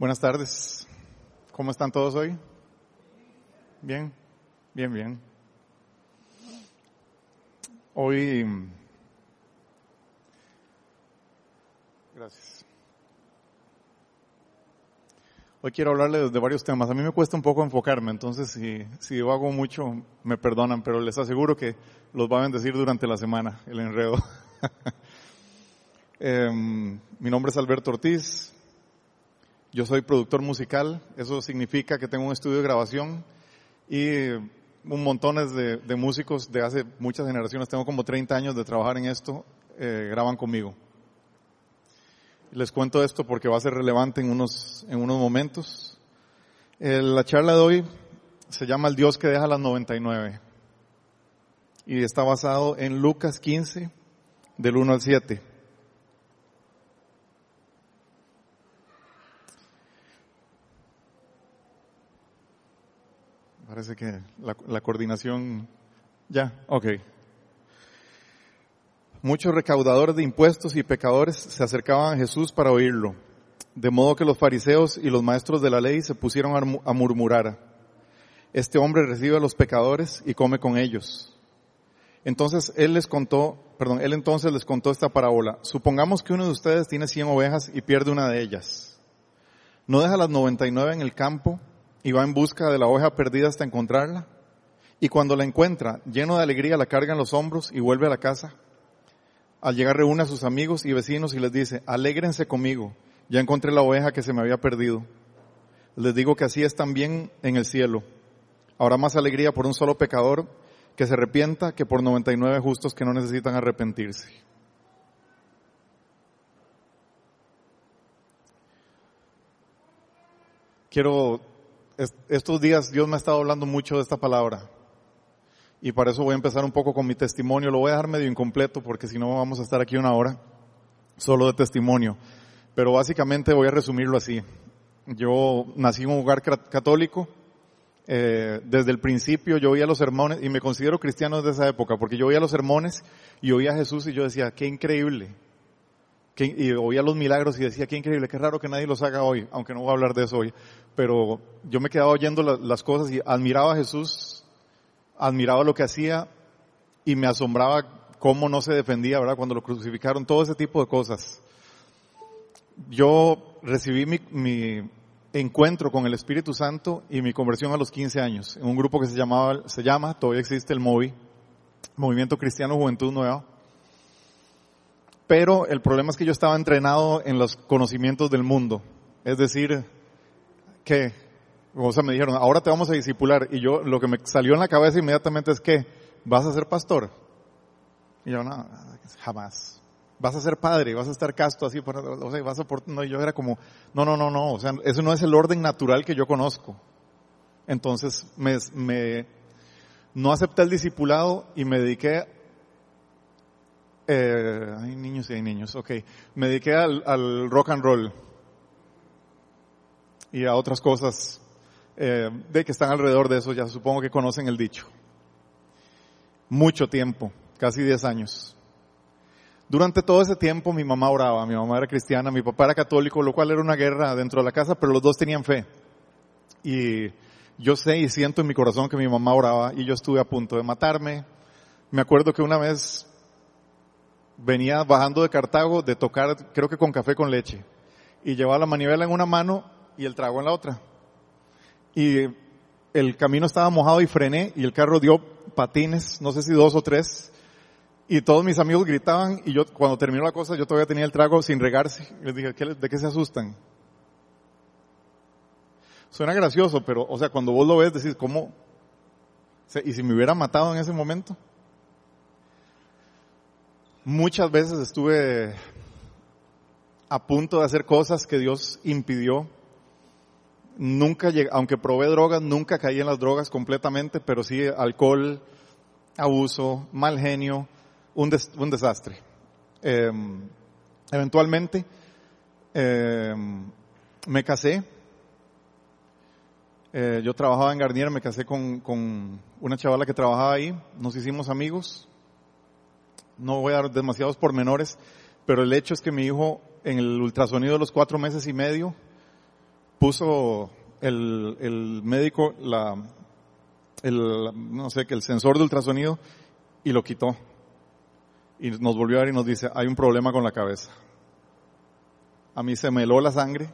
Buenas tardes. ¿Cómo están todos hoy? Bien, bien, bien. Hoy... Gracias. Hoy quiero hablarles de varios temas. A mí me cuesta un poco enfocarme, entonces si, si yo hago mucho, me perdonan, pero les aseguro que los va a bendecir durante la semana, el enredo. eh, mi nombre es Alberto Ortiz, yo soy productor musical, eso significa que tengo un estudio de grabación y un montón de, de músicos de hace muchas generaciones, tengo como 30 años de trabajar en esto, eh, graban conmigo. Les cuento esto porque va a ser relevante en unos, en unos momentos. Eh, la charla de hoy se llama El Dios que deja las 99 y está basado en Lucas 15 del 1 al 7. Parece que la, la coordinación... Ya, ok. Muchos recaudadores de impuestos y pecadores se acercaban a Jesús para oírlo, de modo que los fariseos y los maestros de la ley se pusieron a murmurar. Este hombre recibe a los pecadores y come con ellos. Entonces él les contó, perdón, él entonces les contó esta parábola. Supongamos que uno de ustedes tiene 100 ovejas y pierde una de ellas. ¿No deja las 99 en el campo y va en busca de la oveja perdida hasta encontrarla. Y cuando la encuentra, lleno de alegría, la carga en los hombros y vuelve a la casa. Al llegar reúne a sus amigos y vecinos y les dice, alégrense conmigo, ya encontré la oveja que se me había perdido. Les digo que así es también en el cielo. Habrá más alegría por un solo pecador que se arrepienta que por 99 justos que no necesitan arrepentirse. Quiero estos días Dios me ha estado hablando mucho de esta palabra. Y para eso voy a empezar un poco con mi testimonio. Lo voy a dejar medio incompleto porque si no vamos a estar aquí una hora solo de testimonio. Pero básicamente voy a resumirlo así. Yo nací en un hogar católico. Eh, desde el principio yo oía los sermones y me considero cristiano desde esa época porque yo oía los sermones y oía a Jesús y yo decía, qué increíble. Y oía los milagros y decía, qué increíble, qué raro que nadie los haga hoy, aunque no voy a hablar de eso hoy pero yo me quedaba oyendo las cosas y admiraba a Jesús, admiraba lo que hacía y me asombraba cómo no se defendía, ¿verdad? Cuando lo crucificaron, todo ese tipo de cosas. Yo recibí mi, mi encuentro con el Espíritu Santo y mi conversión a los 15 años, en un grupo que se llamaba, se llama, todavía existe el MOVI, Movimiento Cristiano Juventud Nueva. Pero el problema es que yo estaba entrenado en los conocimientos del mundo. Es decir, ¿qué? O sea, me dijeron, ahora te vamos a discipular. Y yo, lo que me salió en la cabeza inmediatamente es que, ¿vas a ser pastor? Y yo, no, jamás. Vas a ser padre, vas a estar casto así, o sea, vas a por, no, yo era como, no, no, no, no, o sea, eso no es el orden natural que yo conozco. Entonces, me no acepté el discipulado y me dediqué, eh, hay niños y hay niños, ok, me dediqué al, rock and roll y a otras cosas eh, de que están alrededor de eso, ya supongo que conocen el dicho. Mucho tiempo, casi 10 años. Durante todo ese tiempo mi mamá oraba, mi mamá era cristiana, mi papá era católico, lo cual era una guerra dentro de la casa, pero los dos tenían fe. Y yo sé y siento en mi corazón que mi mamá oraba y yo estuve a punto de matarme. Me acuerdo que una vez venía bajando de Cartago de tocar, creo que con café con leche, y llevaba la manivela en una mano y el trago en la otra. Y el camino estaba mojado y frené y el carro dio patines, no sé si dos o tres. Y todos mis amigos gritaban y yo cuando terminó la cosa yo todavía tenía el trago sin regarse. Les dije, ¿de qué se asustan? Suena gracioso, pero o sea, cuando vos lo ves decís, ¿cómo? ¿Y si me hubiera matado en ese momento? Muchas veces estuve a punto de hacer cosas que Dios impidió nunca llegué, aunque probé drogas, nunca caí en las drogas completamente, pero sí alcohol, abuso, mal genio, un, un desastre. Eh, eventualmente eh, me casé. Eh, yo trabajaba en Garnier, me casé con, con una chavala que trabajaba ahí, nos hicimos amigos. No voy a dar demasiados pormenores, pero el hecho es que mi hijo en el ultrasonido de los cuatro meses y medio puso el, el médico la, el, no sé, que el sensor de ultrasonido y lo quitó. Y nos volvió a ver y nos dice, hay un problema con la cabeza. A mí se me heló la sangre,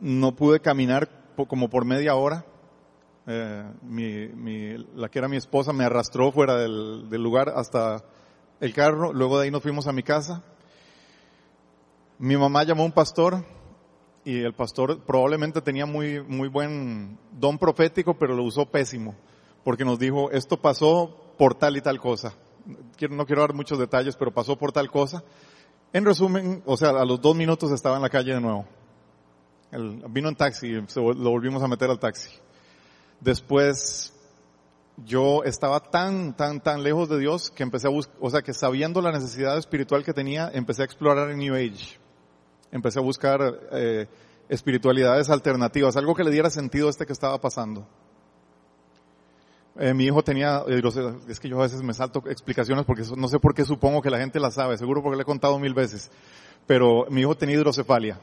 no pude caminar como por media hora. Eh, la que era mi esposa me arrastró fuera del lugar hasta el carro, luego de ahí nos fuimos a mi casa. Mi mamá llamó a un pastor y el pastor probablemente tenía muy, muy buen don profético, pero lo usó pésimo, porque nos dijo, esto pasó por tal y tal cosa. No quiero dar muchos detalles, pero pasó por tal cosa. En resumen, o sea, a los dos minutos estaba en la calle de nuevo. vino en taxi, se, lo volvimos a meter al taxi. Después, yo estaba tan, tan, tan lejos de Dios que empecé a buscar, o sea, que sabiendo la necesidad espiritual que tenía, empecé a explorar el New Age empecé a buscar eh, espiritualidades alternativas, algo que le diera sentido a este que estaba pasando. Eh, mi hijo tenía, eh, es que yo a veces me salto explicaciones porque no sé por qué supongo que la gente la sabe, seguro porque le he contado mil veces, pero mi hijo tenía hidrocefalia.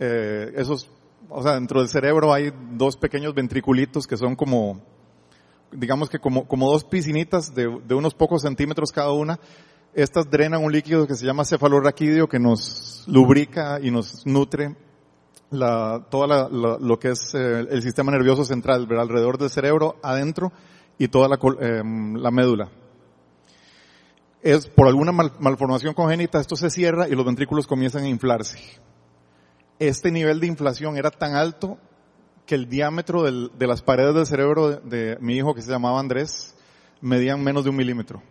Eh, esos, o sea, dentro del cerebro hay dos pequeños ventriculitos que son como, digamos que como, como dos piscinitas de, de unos pocos centímetros cada una, estas drenan un líquido que se llama cefalorraquídeo que nos lubrica y nos nutre la, toda lo que es eh, el sistema nervioso central, alrededor del cerebro, adentro y toda la, em, la médula. Es por alguna malformación congénita, esto se cierra y los ventrículos comienzan a inflarse. Este nivel de inflación era tan alto que el diámetro de las paredes del cerebro de, de mi hijo, que se llamaba Andrés, medían menos de un milímetro.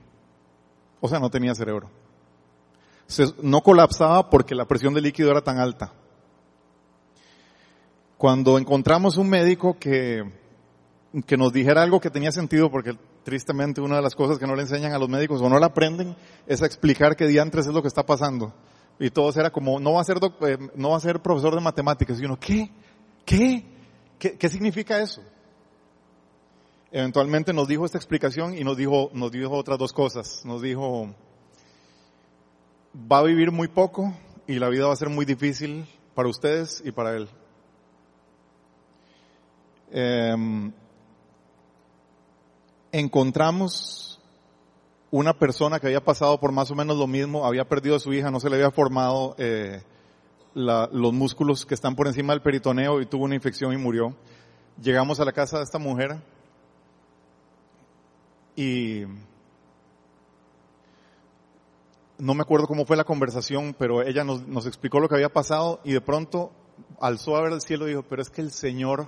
O sea, no tenía cerebro. no colapsaba porque la presión de líquido era tan alta. Cuando encontramos un médico que, que nos dijera algo que tenía sentido, porque tristemente una de las cosas que no le enseñan a los médicos o no la aprenden es a explicar qué diantres es lo que está pasando. Y todo era como, no va a ser, eh, no va a ser profesor de matemáticas. Y uno, ¿qué? ¿Qué? ¿Qué, significa eso? eventualmente nos dijo esta explicación y nos dijo, nos dijo otras dos cosas. Nos dijo, va a vivir muy poco y la vida va a ser muy difícil para ustedes y para él. Em, encontramos una persona que había pasado por más o menos lo mismo, había perdido a su hija, no se le había formado eh, los músculos que están por encima del peritoneo y tuvo una infección y murió. Llegamos a la casa de esta mujer y no me acuerdo cómo fue la conversación, pero ella nos, explicó lo que había pasado y de pronto alzó a ver el cielo y dijo, pero es que el Señor,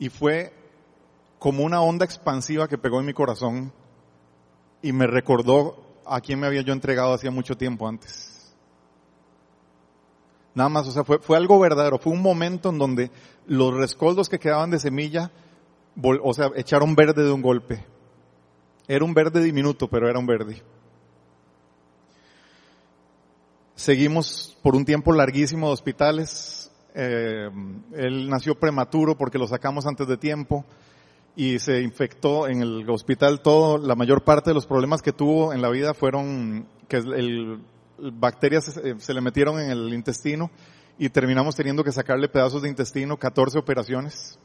y fue como una onda expansiva que pegó en mi corazón y me recordó a quien me había yo entregado hacía mucho tiempo antes. Nada más, o sea, fue, fue algo verdadero, fue un momento en donde los rescoldos que quedaban de semilla o sea, echaron verde de un golpe. Era un verde diminuto, pero era un verde. Seguimos por un tiempo larguísimo de hospitales. Eh, él nació prematuro porque lo sacamos antes de tiempo y se infectó en el hospital todo. La mayor parte de los problemas que tuvo en la vida fueron que el, bacterias se, se le metieron en el intestino y terminamos teniendo que sacarle pedazos de intestino, 14 operaciones.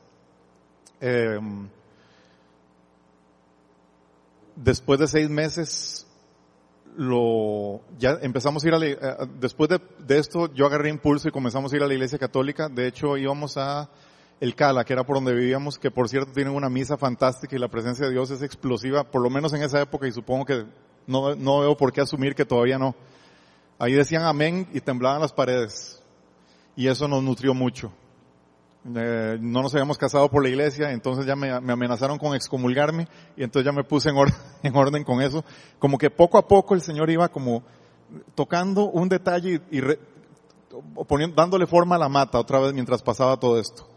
Eh, después de seis meses, lo, ya empezamos a ir a la, eh, después de, de, esto yo agarré impulso y comenzamos a ir a la iglesia católica. De hecho íbamos a el Cala, que era por donde vivíamos, que por cierto tienen una misa fantástica y la presencia de Dios es explosiva, por lo menos en esa época y supongo que no, no veo por qué asumir que todavía no. Ahí decían amén y temblaban las paredes. Y eso nos nutrió mucho. Eh, no nos habíamos casado por la iglesia, entonces ya me, amenazaron con excomulgarme y entonces ya me puse en, en, orden con eso. Como que poco a poco el Señor iba como tocando un detalle y, dándole forma a la mata otra vez mientras pasaba todo esto.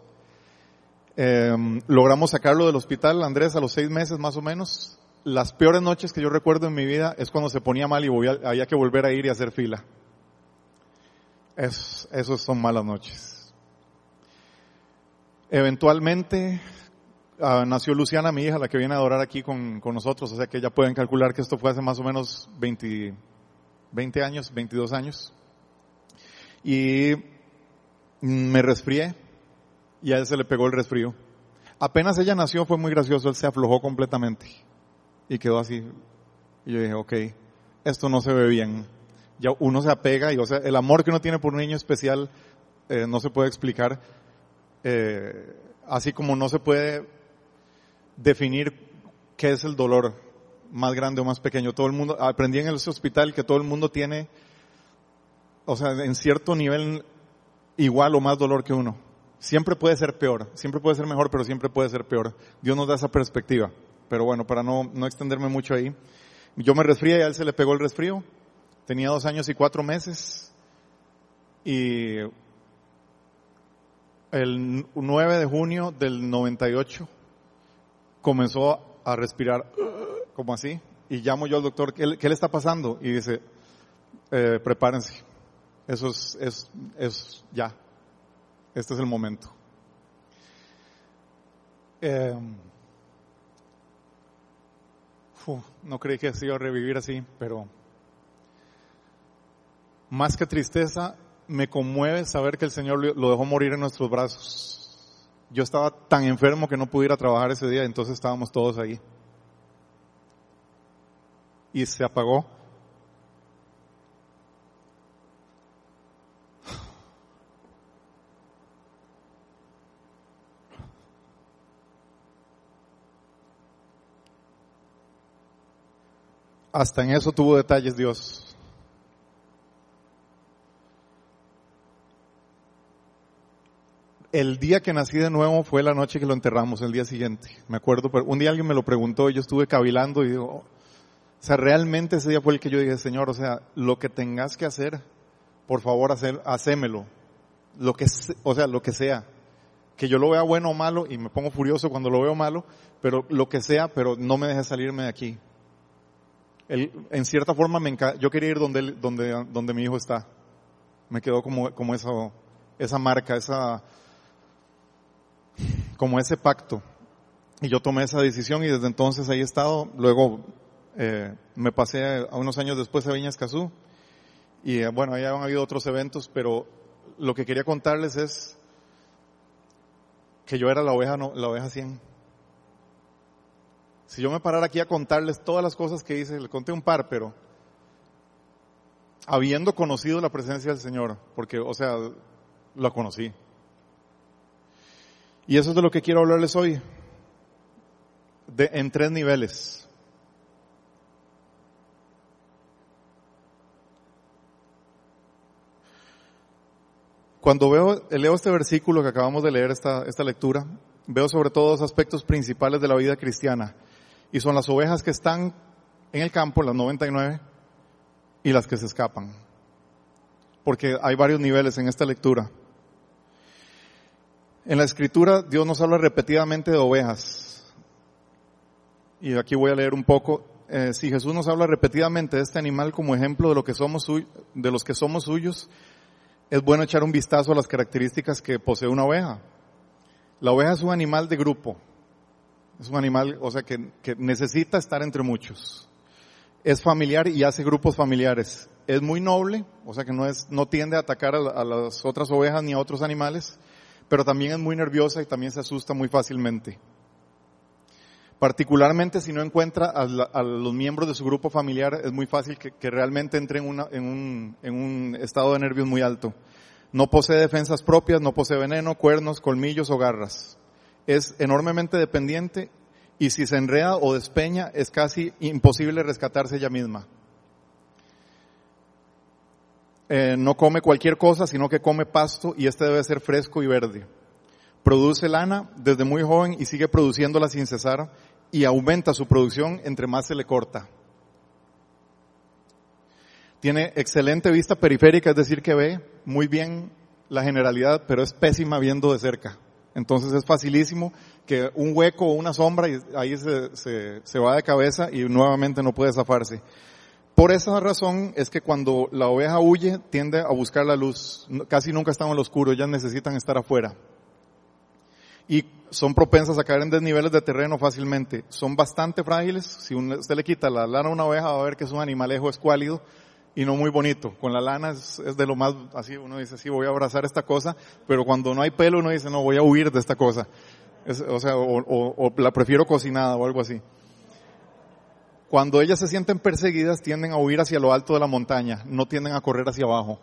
Em, logramos sacarlo del hospital, Andrés, a los seis meses más o menos. Las peores noches que yo recuerdo en mi vida es cuando se ponía mal y había que volver a ir y hacer fila. Es, esos son malas noches. Eventualmente uh, nació Luciana, mi hija, la que viene a adorar aquí con, con, nosotros, o sea que ya pueden calcular que esto fue hace más o menos 20, 20 años, 22 años. Y me resfrié y a él se le pegó el resfrío. Apenas ella nació fue muy gracioso, él se aflojó completamente y quedó así. Y yo dije, ok, esto no se ve bien. Ya uno se apega y, o sea, el amor que uno tiene por un niño especial eh, no se puede explicar, eh, así como no se puede definir qué es el dolor más grande o más pequeño. Todo el mundo, aprendí en ese hospital que todo el mundo tiene, o sea, en cierto nivel igual o más dolor que uno. Siempre puede ser peor, siempre puede ser mejor, pero siempre puede ser peor. Dios nos da esa perspectiva. Pero bueno, para no, no extenderme mucho ahí. Yo me resfrié y a él se le pegó el resfrío. Tenía dos años y cuatro meses. Y el 9 de junio del 98 comenzó a respirar como así. Y llamo yo al doctor, ¿qué, le está pasando? Y dice, eh, prepárense. Eso es, es, es ya. Este es el momento. Eh, no creí que se iba a revivir así, pero más que tristeza, me conmueve saber que el Señor lo dejó morir en nuestros brazos. Yo estaba tan enfermo que no pudiera trabajar ese día, entonces estábamos todos ahí. Y se apagó Hasta en eso tuvo detalles Dios. El día que nací de nuevo fue la noche que lo enterramos, el día siguiente. Me acuerdo, un día alguien me lo preguntó y yo estuve cavilando y digo, oh". o sea, realmente ese día fue el que yo dije, Señor, o sea, lo que tengas que hacer, por favor, hacer. Lo que, o sea, lo que sea. Que yo lo vea bueno o malo y me pongo furioso cuando lo veo malo, pero lo que sea, pero no me deje salirme de aquí en cierta forma me yo quería ir donde, donde, donde mi hijo está. Me quedó como, como esa, esa marca, esa, como ese pacto. Y yo tomé esa decisión y desde entonces ahí he estado. Luego eh, me pasé a unos años después a Viñas Casú. Y eh, bueno, ahí han habido otros eventos, pero lo que quería contarles es que yo era la oveja, no, la oveja 100. Si yo me parara aquí a contarles todas las cosas que hice, le conté un par, pero habiendo conocido la presencia del Señor, porque, o sea, la conocí. Y eso es de lo que quiero hablarles hoy, de, en tres niveles. Cuando veo, leo este versículo que acabamos de leer, esta, esta lectura, veo sobre todo dos aspectos principales de la vida cristiana y son las ovejas que están en el campo, las 99, y las que se escapan. Porque hay varios niveles en esta lectura. En la escritura Dios nos habla repetidamente de ovejas. Y aquí voy a leer un poco. Eh, si Jesús nos habla repetidamente de este animal como ejemplo de lo que somos de los que somos suyos, es bueno echar un vistazo a las características que posee una oveja. La oveja es un animal de grupo. Es un animal, o sea, que, necesita estar entre muchos. Es familiar y hace grupos familiares. Es muy noble, o sea que no es, no tiende a atacar a, las otras ovejas ni a otros animales, pero también es muy nerviosa y también se asusta muy fácilmente. Particularmente si no encuentra a, los miembros de su grupo familiar, es muy fácil que, realmente entre en, un, en un estado de nervios muy alto. No posee defensas propias, no posee veneno, cuernos, colmillos o garras es enormemente dependiente y si se enreda o despeña es casi imposible rescatarse ella misma. Eh, no come cualquier cosa, sino que come pasto y este debe ser fresco y verde. Produce lana desde muy joven y sigue produciéndola sin cesar y aumenta su producción entre más se le corta. Tiene excelente vista periférica, es decir, que ve muy bien la generalidad, pero es pésima viendo de cerca. Entonces es facilísimo que un hueco o una sombra y ahí se, se, se, va de cabeza y nuevamente no puede zafarse. Por esa razón es que cuando la oveja huye tiende a buscar la luz. Casi nunca están en lo oscuro, ellas necesitan estar afuera. Y son propensas a caer en desniveles de terreno fácilmente. Son bastante frágiles. Si usted le quita la lana a una oveja va a ver que es un animalejo escuálido y no muy bonito. Con la lana es, de lo más, así uno dice, sí, voy a abrazar esta cosa, pero cuando no hay pelo uno dice, no, voy a huir de esta cosa. o sea, o, la prefiero cocinada o algo así. Cuando ellas se sienten perseguidas tienden a huir hacia lo alto de la montaña, no tienden a correr hacia abajo.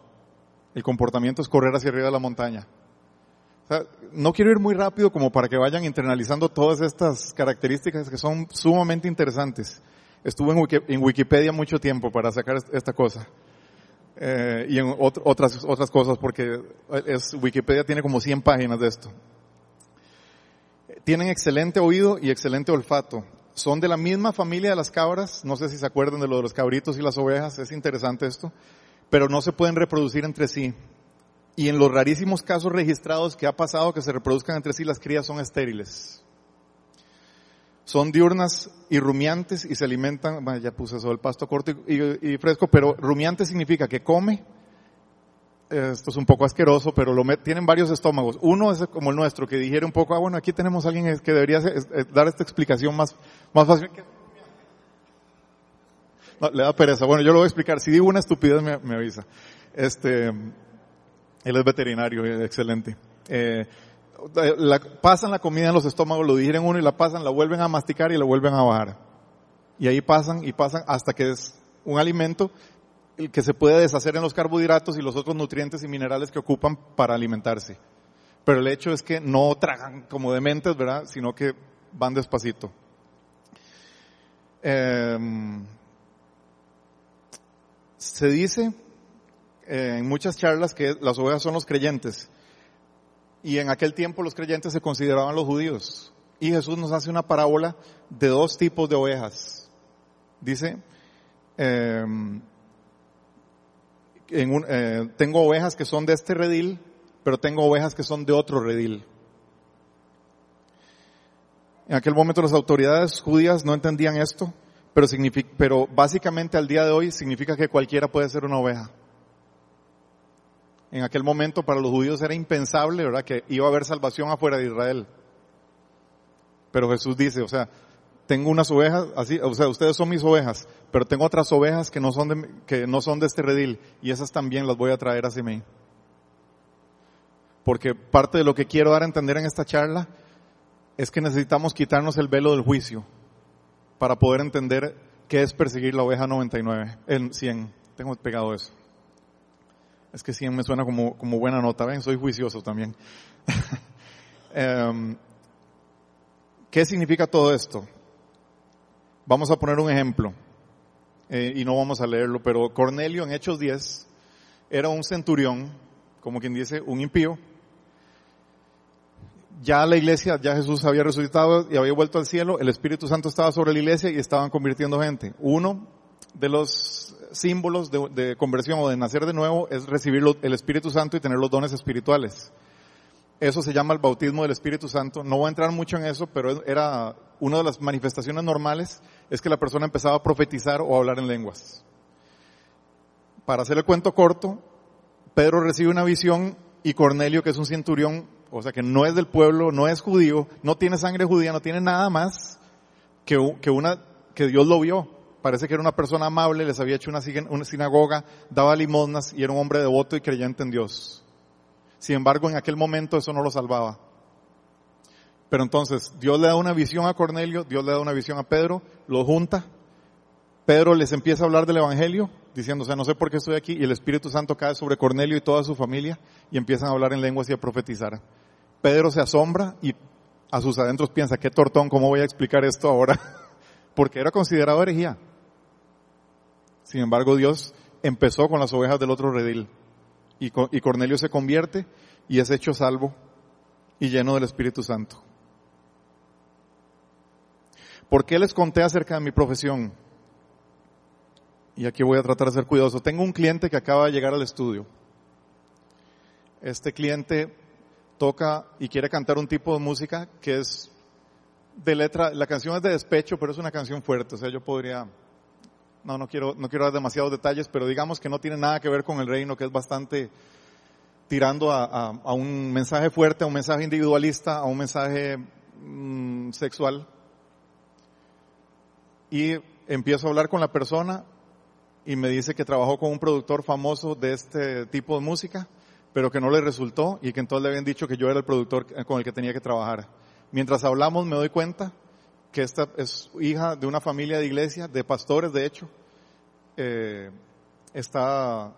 El comportamiento es correr hacia arriba de la montaña. O sea, no quiero ir muy rápido como para que vayan internalizando todas estas características que son sumamente interesantes. Estuve en, Wikipedia mucho tiempo para sacar esta cosa. Eh, y en otras, otras cosas porque es, Wikipedia tiene como 100 páginas de esto. Tienen excelente oído y excelente olfato. Son de la misma familia de las cabras. No sé si se acuerdan de lo de los cabritos y las ovejas. Es interesante esto. Pero no se pueden reproducir entre sí. Y en los rarísimos casos registrados que ha pasado que se reproduzcan entre sí, las crías son estériles. Son diurnas y rumiantes y se alimentan, bueno, ya puse eso, el pasto corto y, fresco, pero rumiante significa que come. Esto es un poco asqueroso, pero lo tienen varios estómagos. Uno es como el nuestro, que digiere un poco, ah, bueno, aquí tenemos a alguien que debería dar esta explicación más, más fácil. No, le da pereza. Bueno, yo lo voy a explicar. Si digo una estupidez, me, me avisa. Este, él es veterinario, eh, excelente. Eh, pasan la comida en los estómagos, lo digieren uno y la pasan, la vuelven a masticar y la vuelven a bajar. Y ahí pasan y pasan hasta que es un alimento que se puede deshacer en los carbohidratos y los otros nutrientes y minerales que ocupan para alimentarse. Pero el hecho es que no tragan como dementes, ¿verdad? Sino que van despacito. Em, se dice eh, en muchas charlas que las ovejas son los creyentes. Y en aquel tiempo los creyentes se consideraban los judíos. Y Jesús nos hace una parábola de dos tipos de ovejas. Dice, em, eh, tengo ovejas que son de este redil, pero tengo ovejas que son de otro redil. En aquel momento las autoridades judías no entendían esto, pero, pero básicamente al día de hoy significa que cualquiera puede ser una oveja. En aquel momento para los judíos era impensable, ¿verdad? Que iba a haber salvación afuera de Israel. Pero Jesús dice, o sea, tengo unas ovejas, así, o sea, ustedes son mis ovejas, pero tengo otras ovejas que no son de, que no son de este redil y esas también las voy a traer hacia mí. Porque parte de lo que quiero dar a entender en esta charla es que necesitamos quitarnos el velo del juicio para poder entender qué es perseguir la oveja 99, en 100. Tengo pegado eso. Es que 100 me suena como, como buena nota, ¿ven? Soy juicioso también. Em, ¿Qué significa todo esto? Vamos a poner un ejemplo, eh, y no vamos a leerlo, pero Cornelio en Hechos 10 era un centurión, como quien dice, un impío. Ya la iglesia, ya Jesús había resucitado y había vuelto al cielo, el Espíritu Santo estaba sobre la iglesia y estaban convirtiendo gente. Uno de los símbolos de, conversión o de nacer de nuevo es recibir el Espíritu Santo y tener los dones espirituales. Eso se llama el bautismo del Espíritu Santo. No voy a entrar mucho en eso, pero era una de las manifestaciones normales es que la persona empezaba a profetizar o a hablar en lenguas. Para hacer el cuento corto, Pedro recibe una visión y Cornelio, que es un centurión, o sea que no es del pueblo, no es judío, no tiene sangre judía, no tiene nada más que, que Dios lo vio parece que era una persona amable, les había hecho una, sinagoga, daba limosnas y era un hombre devoto y creyente en Dios. Sin embargo, en aquel momento eso no lo salvaba. Pero entonces, Dios le da una visión a Cornelio, Dios le da una visión a Pedro, lo junta. Pedro les empieza a hablar del Evangelio, diciendo, o sea, no sé por qué estoy aquí, y el Espíritu Santo cae sobre Cornelio y toda su familia, y empiezan a hablar en lenguas y a profetizar. Pedro se asombra y a sus adentros piensa, qué tortón, ¿cómo voy a explicar esto ahora? Porque era considerado herejía. Sin embargo, Dios empezó con las ovejas del otro redil. Y, Cornelio se convierte y es hecho salvo y lleno del Espíritu Santo. ¿Por qué les conté acerca de mi profesión? Y aquí voy a tratar de ser cuidadoso. Tengo un cliente que acaba de llegar al estudio. Este cliente toca y quiere cantar un tipo de música que es de letra, la canción es de despecho, pero es una canción fuerte. O sea, yo podría no, no quiero, no quiero dar demasiados detalles, pero digamos que no tiene nada que ver con el reino, que es bastante tirando a, un mensaje fuerte, a un mensaje individualista, a un mensaje mm, sexual. Y empiezo a hablar con la persona y me dice que trabajó con un productor famoso de este tipo de música, pero que no le resultó y que entonces le habían dicho que yo era el productor con el que tenía que trabajar. Mientras hablamos me doy cuenta que esta es hija de una familia de iglesia, de pastores de hecho, eh, está,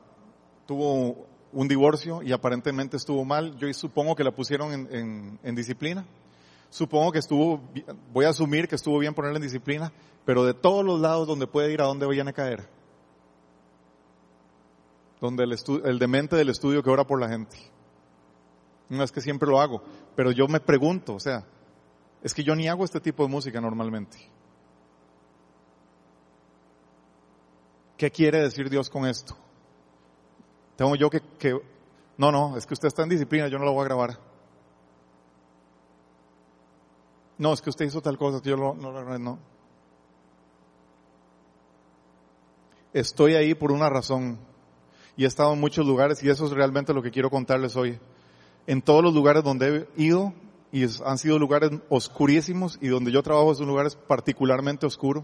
tuvo un divorcio y aparentemente estuvo mal. Yo supongo que la pusieron en, en, en disciplina. Supongo que estuvo, voy a asumir que estuvo bien ponerla en disciplina, pero de todos los lados donde puede ir, ¿a dónde vayan a caer? Donde el, el demente del estudio que ora por la gente. No es que siempre lo hago, pero yo me pregunto, o sea, es que yo ni hago este tipo de música normalmente. ¿Qué quiere decir Dios con esto? Tengo yo que, que, no, no, es que usted está en disciplina, yo no lo voy a grabar. No, es que usted hizo tal cosa, yo lo, no, no. Estoy ahí por una razón y he estado en muchos lugares y eso es realmente lo que quiero contarles hoy. En todos los lugares donde he ido y han sido lugares oscurísimos y donde yo trabajo son lugares particularmente oscuros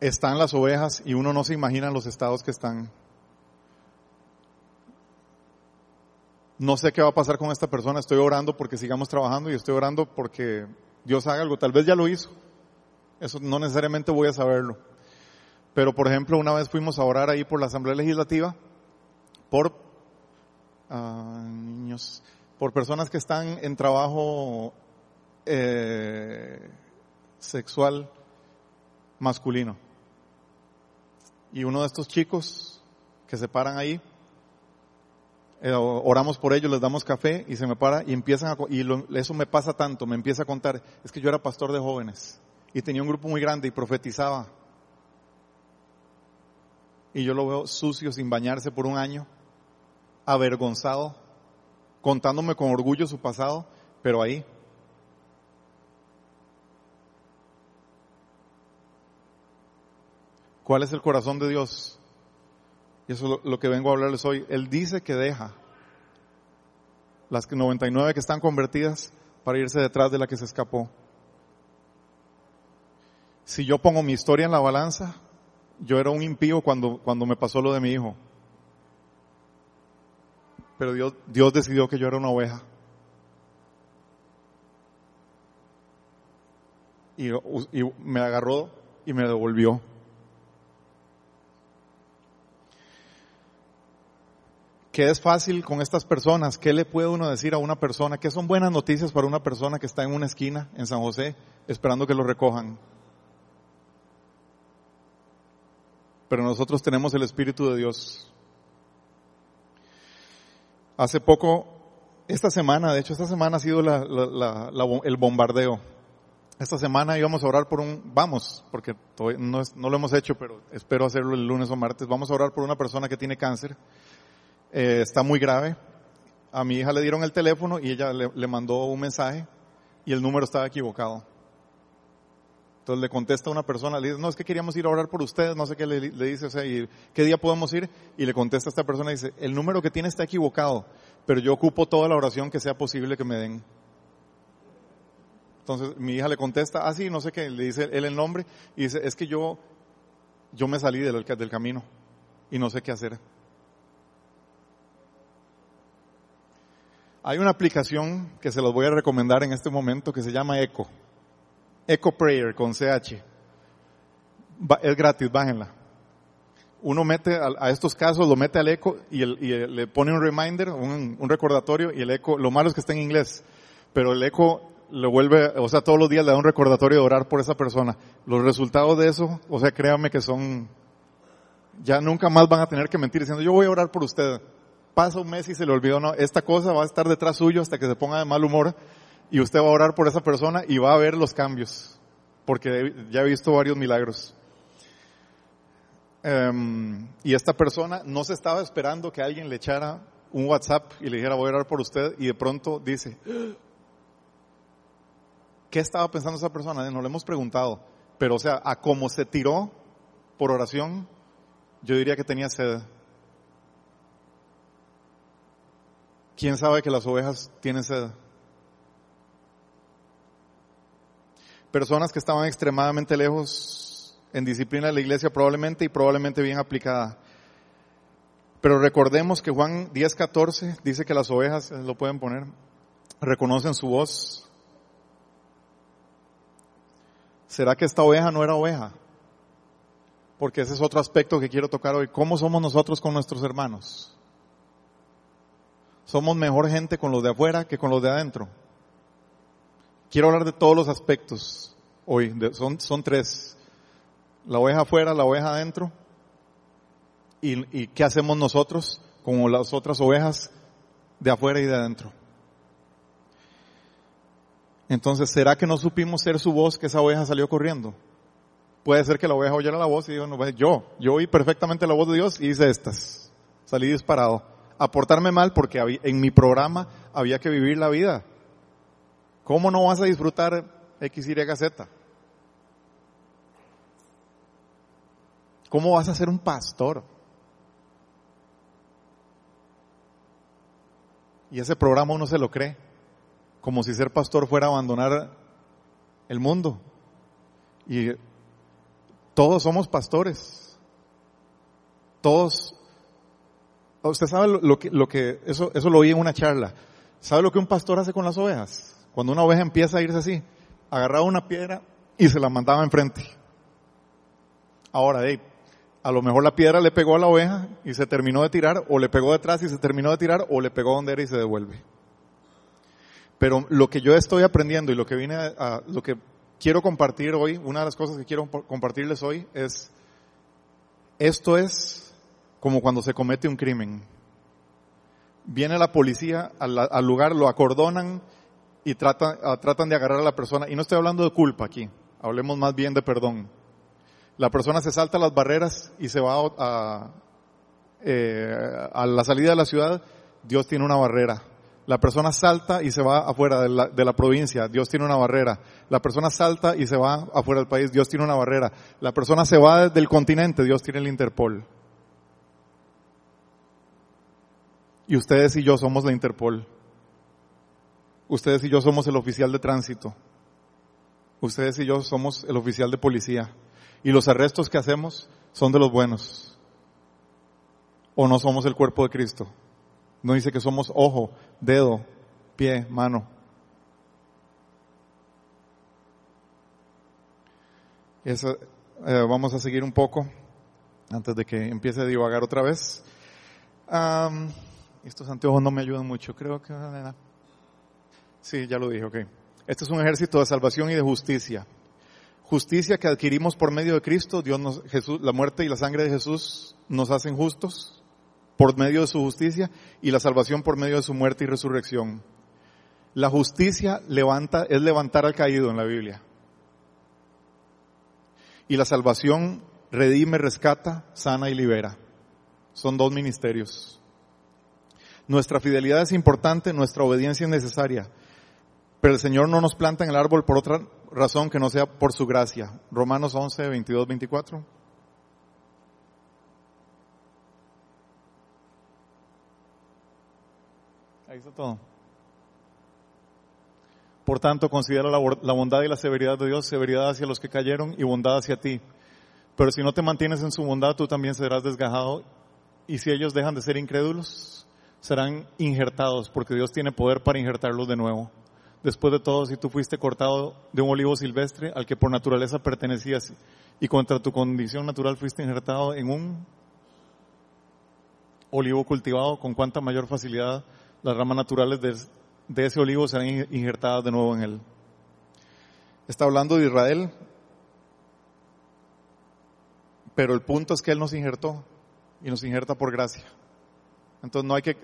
están las ovejas y uno no se imagina los estados que están. No sé qué va a pasar con esta persona, estoy orando porque sigamos trabajando y estoy orando porque Dios haga algo, tal vez ya lo hizo. Eso no necesariamente voy a saberlo. Pero por ejemplo, una vez fuimos a orar ahí por la Asamblea Legislativa por uh, niños, por personas que están en trabajo eh, sexual masculino. Y uno de estos chicos que se paran ahí, eh, oramos por ellos, les damos café y se me para y empiezan a, y eso me pasa tanto, me empieza a contar, es que yo era pastor de jóvenes y tenía un grupo muy grande y profetizaba. Y yo lo veo sucio sin bañarse por un año, avergonzado, contándome con orgullo su pasado, pero ahí ¿Cuál es el corazón de Dios? Y eso es lo que vengo a hablarles hoy. Él dice que deja las 99 que están convertidas para irse detrás de la que se escapó. Si yo pongo mi historia en la balanza, yo era un impío cuando, cuando me pasó lo de mi hijo. Pero Dios, Dios decidió que yo era una oveja. Y, me agarró y me devolvió. ¿Qué es fácil con estas personas? ¿Qué le puede uno decir a una persona? ¿Qué son buenas noticias para una persona que está en una esquina en San José esperando que lo recojan? Pero nosotros tenemos el Espíritu de Dios. Hace poco, esta semana, de hecho esta semana ha sido el bombardeo. Esta semana íbamos a orar por un, vamos, porque no, lo hemos hecho, pero espero hacerlo el lunes o martes, vamos a orar por una persona que tiene cáncer eh, está muy grave. A mi hija le dieron el teléfono y ella le, mandó un mensaje y el número estaba equivocado. Entonces le contesta a una persona, le dice, no, es que queríamos ir a orar por ustedes, no sé qué le, dice, o sea, ¿y ¿qué día podemos ir? Y le contesta a esta persona y dice, el número que tiene está equivocado, pero yo ocupo toda la oración que sea posible que me den. Entonces mi hija le contesta, ah, sí, no sé qué, le dice él el nombre y dice, es que yo, yo me salí del, del camino y no sé qué hacer. Hay una aplicación que se los voy a recomendar en este momento que se llama Echo. Echo Prayer con CH. Es gratis, bájenla. Uno mete a, estos casos, lo mete al eco y, le pone un reminder, un, recordatorio y el eco, lo malo es que está en inglés, pero el eco le vuelve, o sea, todos los días le da un recordatorio de orar por esa persona. Los resultados de eso, o sea, créanme que son, ya nunca más van a tener que mentir diciendo, yo voy a orar por usted pasa un mes y se le olvidó, no, esta cosa va a estar detrás suyo hasta que se ponga de mal humor y usted va a orar por esa persona y va a ver los cambios, porque ya he visto varios milagros. Um, y esta persona no se estaba esperando que alguien le echara un WhatsApp y le dijera voy a orar por usted y de pronto dice, ¿qué estaba pensando esa persona? No le hemos preguntado, pero o sea, a cómo se tiró por oración, yo diría que tenía sed. ¿Quién sabe que las ovejas tienen sed? Personas que estaban extremadamente lejos en disciplina de la iglesia probablemente y probablemente bien aplicada. Pero recordemos que Juan 10:14 dice que las ovejas, eh, lo pueden poner, reconocen su voz. ¿Será que esta oveja no era oveja? Porque ese es otro aspecto que quiero tocar hoy. ¿Cómo somos nosotros con nuestros hermanos? Somos mejor gente con los de afuera que con los de adentro. Quiero hablar de todos los aspectos hoy. son, son tres. La oveja afuera, la oveja adentro. Y, y qué hacemos nosotros como las otras ovejas de afuera y de adentro. Entonces, ¿será que no supimos ser su voz que esa oveja salió corriendo? Puede ser que la oveja oyera la voz y digo, no, pues, yo, yo oí perfectamente la voz de Dios y hice estas. Salí disparado. A portarme mal porque en mi programa había que vivir la vida. ¿Cómo no vas a disfrutar X, Y, Z? ¿Cómo vas a ser un pastor? Y ese programa uno se lo cree como si ser pastor fuera abandonar el mundo. Y todos somos pastores. Todos. Usted sabe lo que, lo que, eso, eso lo oí en una charla. ¿Sabe lo que un pastor hace con las ovejas? Cuando una oveja empieza a irse así, agarraba una piedra y se la mandaba enfrente. Ahora, a lo mejor la piedra le pegó a la oveja y se terminó de tirar, o le pegó detrás y se terminó de tirar, o le pegó donde era y se devuelve. Pero lo que yo estoy aprendiendo y lo que vine a, lo que quiero compartir hoy, una de las cosas que quiero compartirles hoy es, esto es como cuando se comete un crimen. Viene la policía al, lugar, lo acordonan y tratan, tratan de agarrar a la persona. Y no estoy hablando de culpa aquí, hablemos más bien de perdón. La persona se salta las barreras y se va a, eh, a la salida de la ciudad. Dios tiene una barrera la persona salta y se va afuera de la, de la, provincia, Dios tiene una barrera. La persona salta y se va afuera del país, Dios tiene una barrera. La persona se va del continente, Dios tiene el Interpol. Y ustedes y yo somos la Interpol. Ustedes y yo somos el oficial de tránsito. Ustedes y yo somos el oficial de policía. Y los arrestos que hacemos son de los buenos. O no somos el cuerpo de Cristo. No dice que somos ojo, dedo, pie, mano. Eh, vamos a seguir un poco antes de que empiece a divagar otra vez. estos anteojos no me ayudan mucho, creo que... Sí, ya lo dije, ok. Este es un ejército de salvación y de justicia. Justicia que adquirimos por medio de Cristo, Dios nos, Jesús, la muerte y la sangre de Jesús nos hacen justos por medio de su justicia y la salvación por medio de su muerte y resurrección. La justicia levanta, es levantar al caído en la Biblia. Y la salvación redime, rescata, sana y libera. Son dos ministerios. Nuestra fidelidad es importante, nuestra obediencia es necesaria. Pero el Señor no nos planta en el árbol por otra razón que no sea por su gracia. Romanos 11, 22, 24. Ahí está todo. Por tanto, considera la, bondad y la severidad de Dios, severidad hacia los que cayeron y bondad hacia ti. Pero si no te mantienes en su bondad, tú también serás desgajado. Y si ellos dejan de ser incrédulos, serán injertados, porque Dios tiene poder para injertarlos de nuevo. Después de todo, si tú fuiste cortado de un olivo silvestre al que por naturaleza pertenecías y contra tu condición natural fuiste injertado en un olivo cultivado, con cuánta mayor facilidad las ramas naturales de, ese olivo serán injertadas de nuevo en él. Está hablando de Israel, pero el punto es que Él nos injertó y nos injerta por gracia. Entonces no hay que...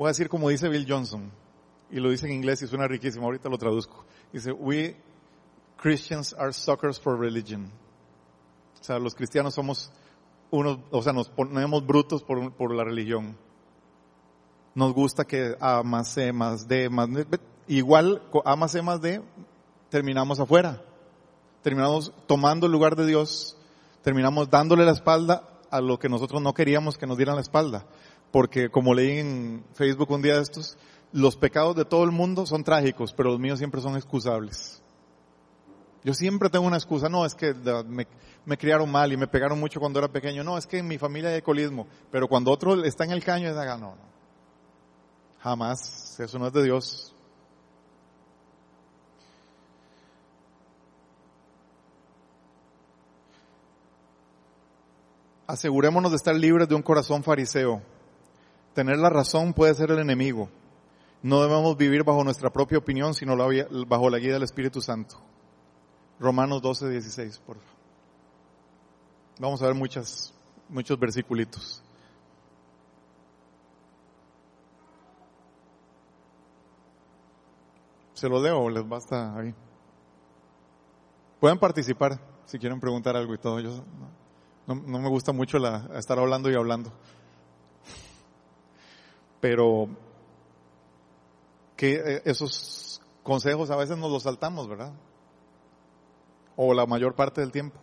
Voy a decir como dice Bill Johnson, y lo dice en inglés y suena riquísimo, ahorita lo traduzco. Dice, we Christians are suckers for religion. O sea, los cristianos somos unos, o sea, nos ponemos brutos por, por la religión. Nos gusta que A más C más D más igual A más C más D terminamos afuera. Terminamos tomando el lugar de Dios, terminamos dándole la espalda a lo que nosotros no queríamos que nos dieran la espalda. Porque como leí en Facebook un día de estos, los pecados de todo el mundo son trágicos, pero los míos siempre son excusables. Yo siempre tengo una excusa, no, es que me, criaron mal y me pegaron mucho cuando era pequeño, no, es que en mi familia hay alcoholismo, pero cuando otro está en el caño, es no, no, jamás, eso no es de Dios. Asegurémonos de estar libres de un corazón fariseo. Tener la razón puede ser el enemigo. No debemos vivir bajo nuestra propia opinión, sino bajo la guía del Espíritu Santo. Romanos 12, 16, por favor. Vamos a ver muchas, muchos versículos. ¿Se lo leo o les basta ahí? Pueden participar si quieren preguntar algo y todo. Yo, no, me gusta mucho la, estar hablando y hablando. Pero que eh, esos consejos a veces nos los saltamos, ¿verdad? O la mayor parte del tiempo.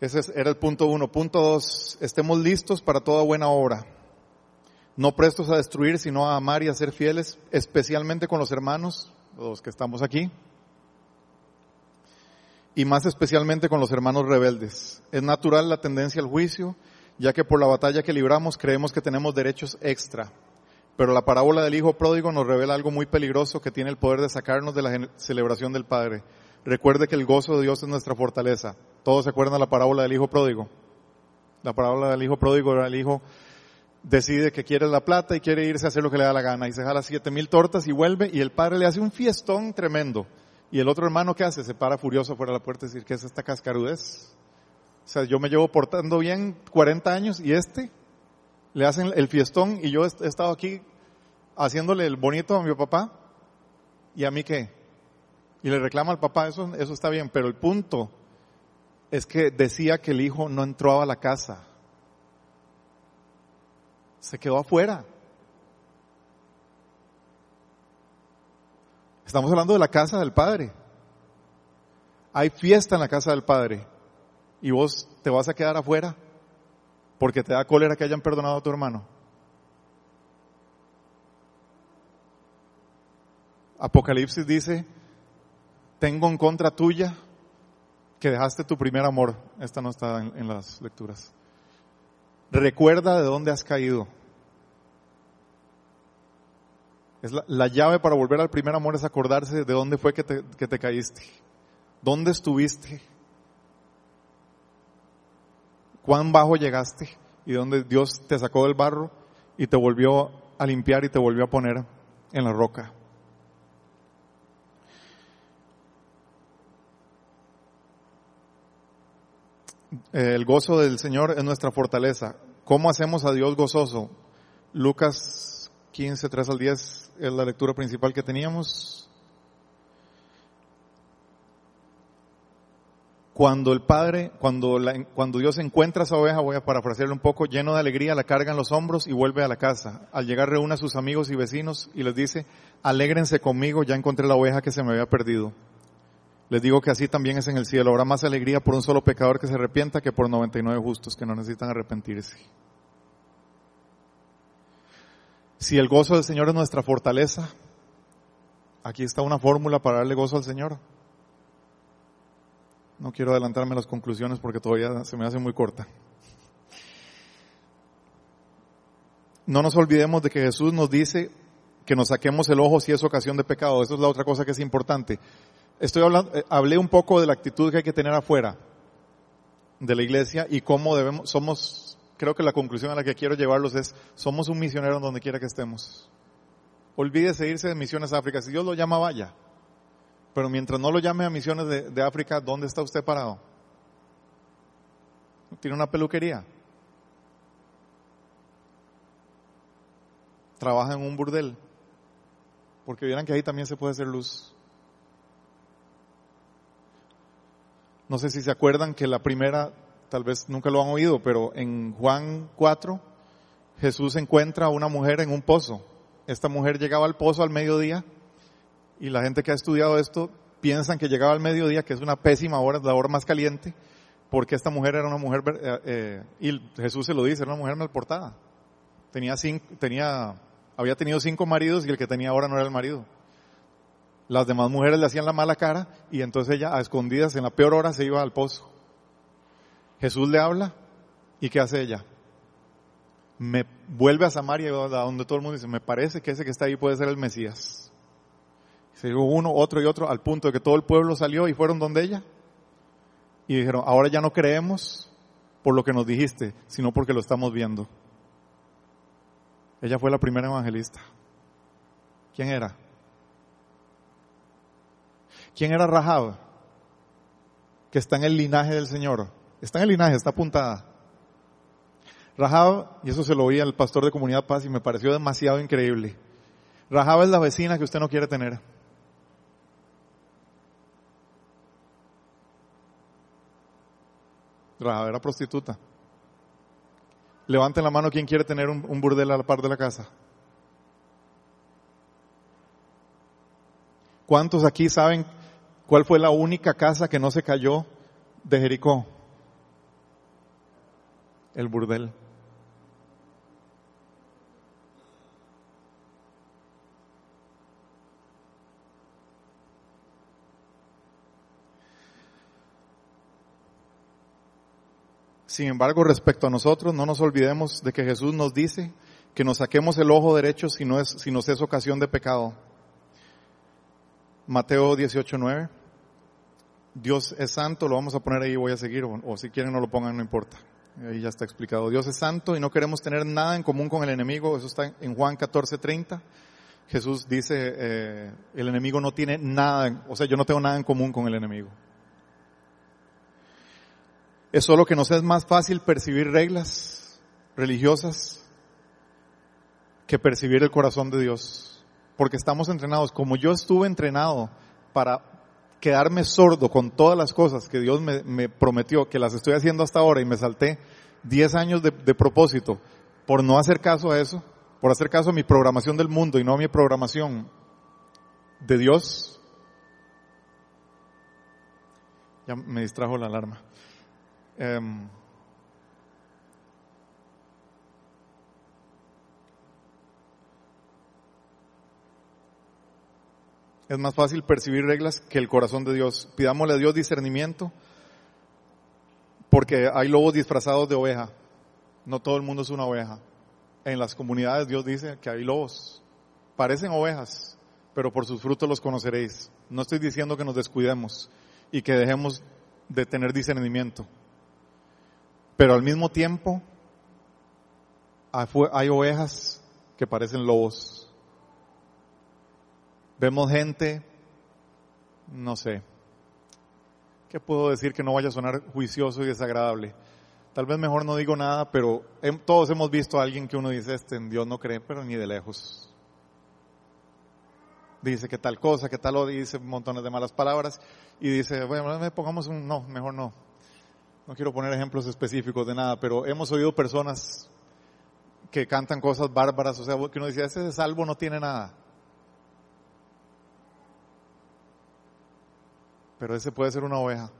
Ese era el punto uno. Punto dos, estemos listos para toda buena obra. No prestos a destruir, sino a amar y a ser fieles, especialmente con los hermanos, los que estamos aquí y más especialmente con los hermanos rebeldes. Es natural la tendencia al juicio, ya que por la batalla que libramos creemos que tenemos derechos extra. Pero la parábola del Hijo Pródigo nos revela algo muy peligroso que tiene el poder de sacarnos de la celebración del Padre. Recuerde que el gozo de Dios es nuestra fortaleza. ¿Todos se acuerdan de la parábola del Hijo Pródigo? La parábola del Hijo Pródigo era el Hijo decide que quiere la plata y quiere irse a hacer lo que le da la gana y se jala siete mil tortas y vuelve y el padre le hace un fiestón tremendo. Y el otro hermano, ¿qué hace? Se para furioso fuera de la puerta y decir, ¿qué es esta cascarudez? O sea, yo me llevo portando bien 40 años y este le hacen el fiestón y yo he estado aquí haciéndole el bonito a mi papá y a mí qué. Y le reclama al papá, eso, eso está bien, pero el punto es que decía que el hijo no entró a la casa. Se quedó afuera. Estamos hablando de la casa del Padre. Hay fiesta en la casa del Padre y vos te vas a quedar afuera porque te da cólera que hayan perdonado a tu hermano. Apocalipsis dice, tengo en contra tuya que dejaste tu primer amor. Esta no está en, las lecturas. Recuerda de dónde has caído. Es la, llave para volver al primer amor es acordarse de dónde fue que te, que te caíste. ¿Dónde estuviste? ¿Cuán bajo llegaste? Y dónde Dios te sacó del barro y te volvió a limpiar y te volvió a poner en la roca. El gozo del Señor es nuestra fortaleza. ¿Cómo hacemos a Dios gozoso? Lucas 15, 3 al 10 es la lectura principal que teníamos. Cuando el Padre, cuando, cuando Dios encuentra a su oveja, voy a parafrasearlo un poco, lleno de alegría, la carga en los hombros y vuelve a la casa. Al llegar reúne a sus amigos y vecinos y les dice, alégrense conmigo, ya encontré la oveja que se me había perdido. Les digo que así también es en el cielo. Habrá más alegría por un solo pecador que se arrepienta que por 99 justos que no necesitan arrepentirse. Si el gozo del Señor es nuestra fortaleza, aquí está una fórmula para darle gozo al Señor. No quiero adelantarme a las conclusiones porque todavía se me hace muy corta. No nos olvidemos de que Jesús nos dice que nos saquemos el ojo si es ocasión de pecado. Eso es la otra cosa que es importante. Estoy hablando, eh, hablé un poco de la actitud que hay que tener afuera de la iglesia y cómo debemos, somos creo que la conclusión a la que quiero llevarlos es, somos un misionero donde quiera que estemos. Olvídese irse de misiones a África. Si Dios lo llama, vaya. Pero mientras no lo llame a misiones de, África, ¿dónde está usted parado? Tiene una peluquería. Trabaja en un burdel. Porque vieran que ahí también se puede hacer luz. No sé si se acuerdan que la primera tal vez nunca lo han oído, pero en Juan 4, Jesús encuentra a una mujer en un pozo. Esta mujer llegaba al pozo al mediodía y la gente que ha estudiado esto piensan que llegaba al mediodía, que es una pésima hora, la hora más caliente, porque esta mujer era una mujer, eh, eh, y Jesús se lo dice, era una mujer mal portada. Tenía cinco, tenía, había tenido cinco maridos y el que tenía ahora no era el marido. Las demás mujeres le hacían la mala cara y entonces ella a escondidas en la peor hora se iba al pozo. Jesús le habla y ¿qué hace ella? Me vuelve a Samaria donde todo el mundo dice, me parece que ese que está ahí puede ser el Mesías. Se uno, otro y otro al punto de que todo el pueblo salió y fueron donde ella. Y dijeron, ahora ya no creemos por lo que nos dijiste, sino porque lo estamos viendo. Ella fue la primera evangelista. ¿Quién era? ¿Quién era Rahab? Que está en el linaje del Señor. Está en el linaje, está apuntada. Rahab, y eso se lo oí al pastor de Comunidad Paz y me pareció demasiado increíble. Rahab es la vecina que usted no quiere tener. Era prostituta. Levanten la mano quien quiere tener un, un burdel a la par de la casa. ¿Cuántos aquí saben cuál fue la única casa que no se cayó de Jericó? El burdel. Sin embargo, respecto a nosotros, no nos olvidemos de que Jesús nos dice que nos saquemos el ojo derecho si, no es, si nos es ocasión de pecado. Mateo 18:9. Dios es santo, lo vamos a poner ahí, voy a seguir, o, si quieren no lo pongan, no importa. Ahí ya está explicado. Dios es santo y no queremos tener nada en común con el enemigo, eso está en Juan 14:30. Jesús dice, eh, el enemigo no tiene nada, o sea, yo no tengo nada en común con el enemigo. Es solo que nos es más fácil percibir reglas religiosas que percibir el corazón de Dios. Porque estamos entrenados, como yo estuve entrenado para quedarme sordo con todas las cosas que Dios me, me prometió, que las estoy haciendo hasta ahora y me salté 10 años de, de propósito por no hacer caso a eso, por hacer caso a mi programación del mundo y no a mi programación de Dios. Ya me distrajo la alarma. Um, es más fácil percibir reglas que el corazón de Dios. Pidámosle a Dios discernimiento, porque hay lobos disfrazados de oveja. No todo el mundo es una oveja. En las comunidades Dios dice que hay lobos. Parecen ovejas, pero por sus frutos los conoceréis. No estoy diciendo que nos descuidemos y que dejemos de tener discernimiento. Pero al mismo tiempo hay ovejas que parecen lobos. Vemos gente, no sé, ¿qué puedo decir que no vaya a sonar juicioso y desagradable? Tal vez mejor no digo nada, pero todos hemos visto a alguien que uno dice, este en Dios no cree, pero ni de lejos. Dice que tal cosa, que tal o dice montones de malas palabras y dice, bueno, pongamos un, no, mejor no, no quiero poner ejemplos específicos de nada, pero hemos oído personas que cantan cosas bárbaras, o sea, que uno dice, ese salvo no tiene nada. Pero ese puede ser una oveja.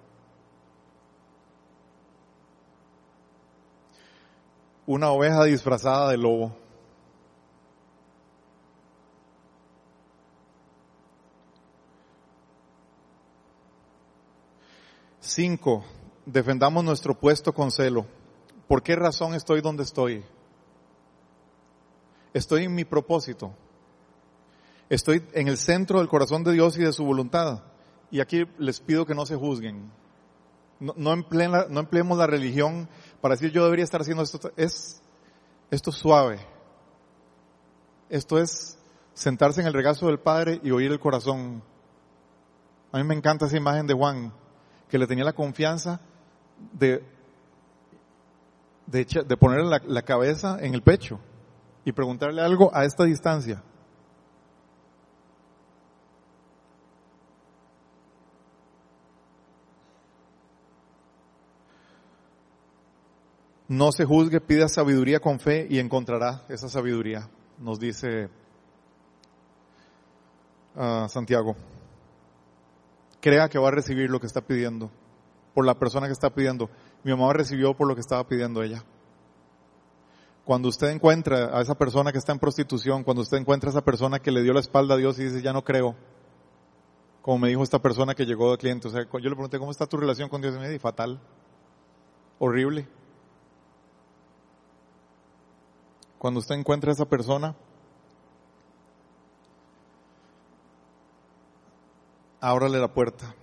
Una oveja disfrazada de lobo. Cinco, defendamos nuestro puesto con celo. ¿Por qué razón estoy donde estoy? Estoy en mi propósito. Estoy en el centro del corazón de Dios y de su voluntad. Y aquí les pido que no se juzguen. No, empleemos la religión para decir yo debería estar haciendo esto. Es, esto es suave. Esto es sentarse en el regazo del Padre y oír el corazón. A mí me encanta esa imagen de Juan, que le tenía la confianza de, de, de poner la, la cabeza en el pecho y preguntarle algo a esta distancia. No se juzgue, pida sabiduría con fe y encontrará esa sabiduría, nos dice uh, Santiago. Crea que va a recibir lo que está pidiendo por la persona que está pidiendo. Mi mamá recibió por lo que estaba pidiendo ella. Cuando usted encuentra a esa persona que está en prostitución, cuando usted encuentra a esa persona que le dio la espalda a Dios y dice, ya no creo, como me dijo esta persona que llegó de cliente. O sea, yo le pregunté, ¿cómo está tu relación con Dios? Y me dijo, fatal, horrible. Cuando usted encuentra a esa persona, ábrale la puerta.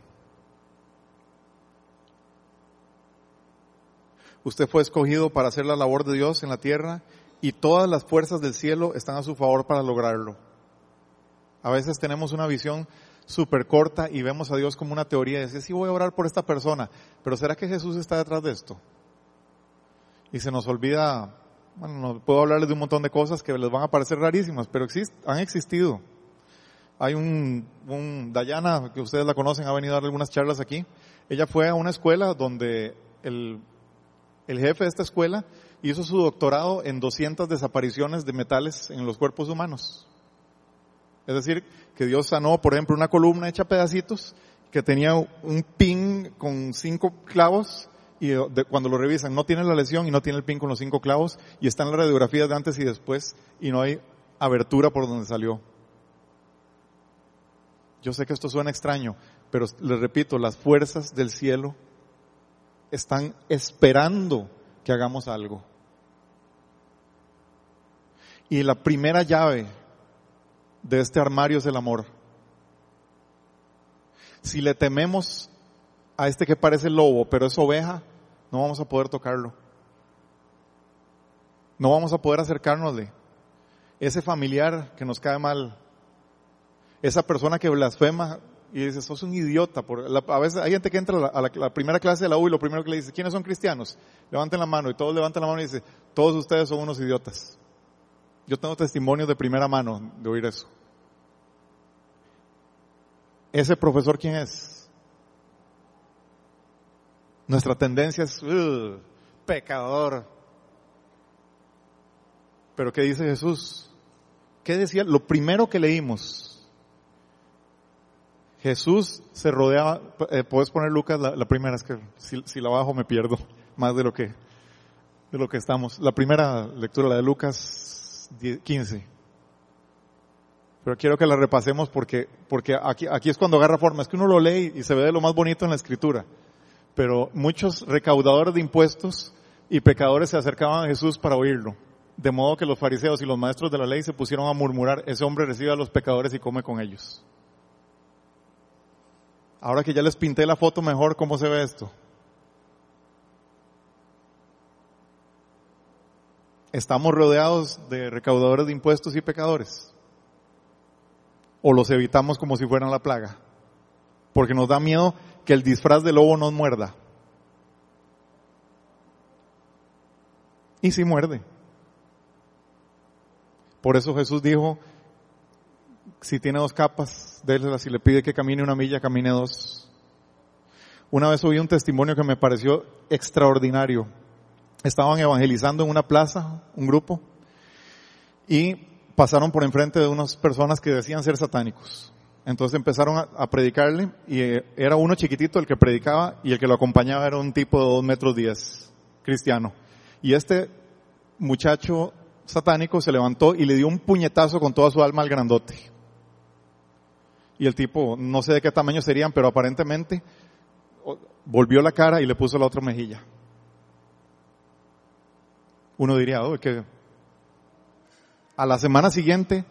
Usted fue escogido para hacer la labor de Dios en la tierra y todas las fuerzas del cielo están a su favor para lograrlo. A veces tenemos una visión súper corta y vemos a Dios como una teoría dice, sí voy a orar por esta persona, pero ¿será que Jesús está detrás de esto? Y se nos olvida, bueno, no puedo hablarles de un montón de cosas que les van a parecer rarísimas, pero han existido. Hay un, un, Dayana, que ustedes la conocen, ha venido a dar algunas charlas aquí. Ella fue a una escuela donde el el jefe de esta escuela hizo su doctorado en 200 desapariciones de metales en los cuerpos humanos. Es decir, que Dios sanó, por ejemplo, una columna hecha pedacitos que tenía un pin con cinco clavos y cuando lo revisan no tiene la lesión y no tiene el pin con los cinco clavos y están las radiografías de antes y después y no hay abertura por donde salió. Yo sé que esto suena extraño, pero les repito, las fuerzas del cielo están esperando que hagamos algo. Y la primera llave de este armario es el amor. Si le tememos a este que parece lobo, pero es oveja, no vamos a poder tocarlo. No vamos a poder acercárnosle. Ese familiar que nos cae mal, esa persona que blasfema y dices, sos un idiota. Por a veces hay gente que entra a la, primera clase de la U y lo primero que le dice, ¿quiénes son cristianos? Levanten la mano y todos levantan la mano y dicen, todos ustedes son unos idiotas. Yo tengo testimonios de primera mano de oír eso. ¿Ese profesor quién es? Nuestra tendencia es, pecador. Pero ¿qué dice Jesús? ¿Qué decía? Lo primero que leímos, Jesús se rodeaba, eh, puedes poner Lucas la, primera, es que si, la bajo me pierdo más de lo que, de lo que estamos. La primera lectura, la de Lucas 15. Pero quiero que la repasemos porque, porque aquí, aquí es cuando agarra forma. Es que uno lo lee y se ve de lo más bonito en la escritura. Pero muchos recaudadores de impuestos y pecadores se acercaban a Jesús para oírlo. De modo que los fariseos y los maestros de la ley se pusieron a murmurar, ese hombre recibe a los pecadores y come con ellos. Ahora que ya les pinté la foto mejor, ¿cómo se ve esto? ¿Estamos rodeados de recaudadores de impuestos y pecadores? ¿O los evitamos como si fueran la plaga? Porque nos da miedo que el disfraz de lobo nos muerda. Y si muerde. Por eso Jesús dijo, si tiene dos capas, déselas. Si le pide que camine una milla, camine dos. Una vez oí un testimonio que me pareció extraordinario. Estaban evangelizando en una plaza, un grupo, y pasaron por enfrente de unas personas que decían ser satánicos. Entonces empezaron a, predicarle y eh, era uno chiquitito el que predicaba y el que lo acompañaba era un tipo de dos metros diez, cristiano. Y este muchacho satánico se levantó y le dio un puñetazo con toda su alma al grandote. Y el tipo, no sé de qué tamaño serían, pero aparentemente volvió la cara y le puso la otra mejilla. Uno diría, oh, que a la semana siguiente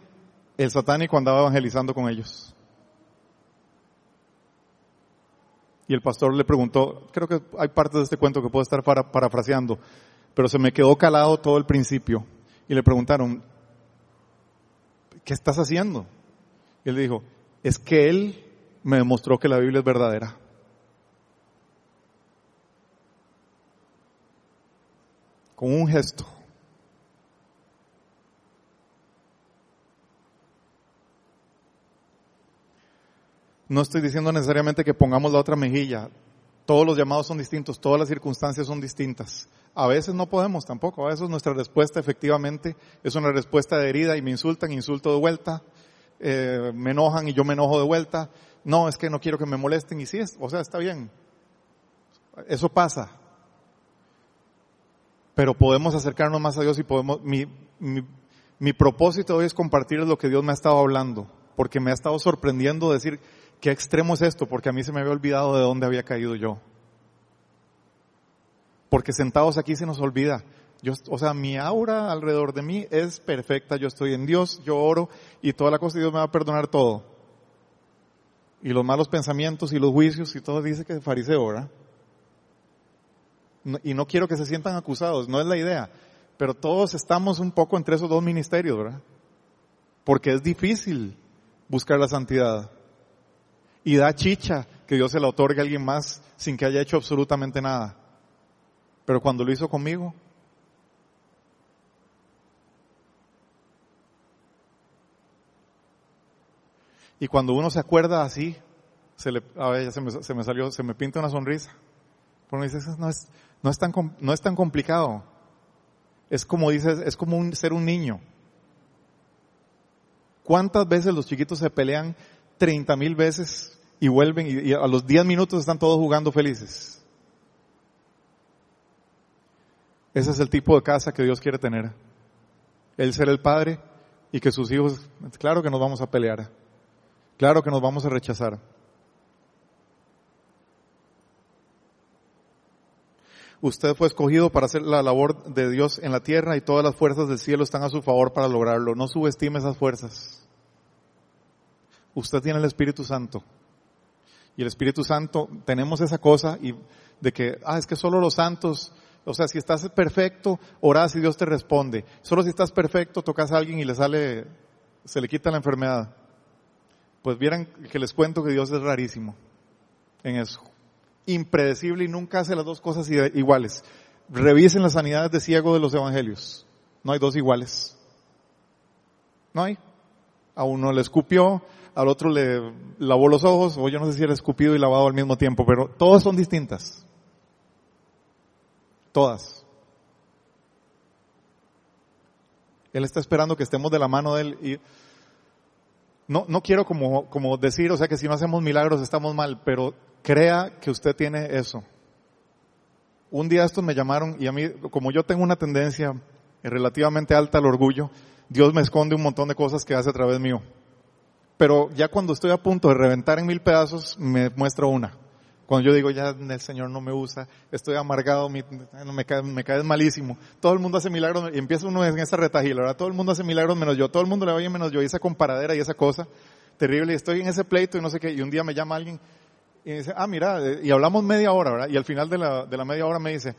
el satánico andaba evangelizando con ellos. Y el pastor le preguntó, creo que hay partes de este cuento que puedo estar parafraseando, pero se me quedó calado todo el principio. Y le preguntaron, ¿qué estás haciendo? Y él dijo, es que Él me demostró que la Biblia es verdadera. Con un gesto. No estoy diciendo necesariamente que pongamos la otra mejilla. Todos los llamados son distintos, todas las circunstancias son distintas. A veces no podemos tampoco, a veces nuestra respuesta efectivamente es una respuesta de herida y me insultan, insulto de vuelta, eh, me enojan y yo me enojo de vuelta. No, es que no quiero que me molesten y sí, es, o sea, está bien. Eso pasa. Pero podemos acercarnos más a Dios y podemos, mi, mi, mi propósito hoy es compartir lo que Dios me ha estado hablando, porque me ha estado sorprendiendo decir, ¿Qué extremo es esto? Porque a mí se me había olvidado de dónde había caído yo. Porque sentados aquí se nos olvida. O sea, mi aura alrededor de mí es perfecta. Yo estoy en Dios, yo oro y toda la cosa Dios me va a perdonar todo. Y los malos pensamientos y los juicios y todo dice que es fariseo, ¿verdad? y no quiero que se sientan acusados, no es la idea. Pero todos estamos un poco entre esos dos ministerios, ¿verdad? Porque es difícil buscar la santidad. Y da chicha que Dios se la otorgue a alguien más sin que haya hecho absolutamente nada. Pero cuando lo hizo conmigo, y cuando uno se acuerda así, se le, a ver, se me, se me salió, se me pinta una sonrisa. Pero uno dice, no es, no es tan, no es tan complicado. Es como dices, es como un, ser un niño. ¿Cuántas veces los chiquitos se pelean 30 mil veces y vuelven y, y a los 10 minutos están todos jugando felices? Ese es el tipo de casa que Dios quiere tener. Él ser el padre y que sus hijos, claro que nos vamos a pelear, claro que nos vamos a rechazar. Usted fue escogido para hacer la labor de Dios en la tierra y todas las fuerzas del cielo están a su favor para lograrlo. No subestime esas fuerzas. Usted tiene el Espíritu Santo. Y el Espíritu Santo, tenemos esa cosa y de que, ah, es que solo los santos, o sea, si estás perfecto, orás y Dios te responde. Solo si estás perfecto, tocas a alguien y le sale, se le quita la enfermedad. Pues vieran que les cuento que Dios es rarísimo en eso impredecible y nunca hace las dos cosas iguales. Revisen las sanidades de ciego de los evangelios. No hay dos iguales. No hay. A uno le escupió, al otro le lavó los ojos, o yo no sé si era escupido y lavado al mismo tiempo, pero todas son distintas. Todas. Él está esperando que estemos de la mano de Él y no, no quiero como, como decir, o sea, que si no hacemos milagros estamos mal, pero crea que usted tiene eso. Un día estos me llamaron y a mí, como yo tengo una tendencia relativamente alta al orgullo, Dios me esconde un montón de cosas que hace a través mío. Pero ya cuando estoy a punto de reventar en mil pedazos, me muestra una. Cuando yo digo, ya el Señor no me usa, estoy amargado, me, cae, me cae malísimo. Todo el mundo hace milagros y empieza uno en esa retajila, ¿verdad? Todo el mundo hace milagros menos yo, todo el mundo le oye menos yo, y esa comparadera y esa cosa terrible. Y estoy en ese pleito y no sé qué, y un día me llama alguien y dice, ah, mira, eh, y hablamos media hora. Y al final de la, de la media hora me dice,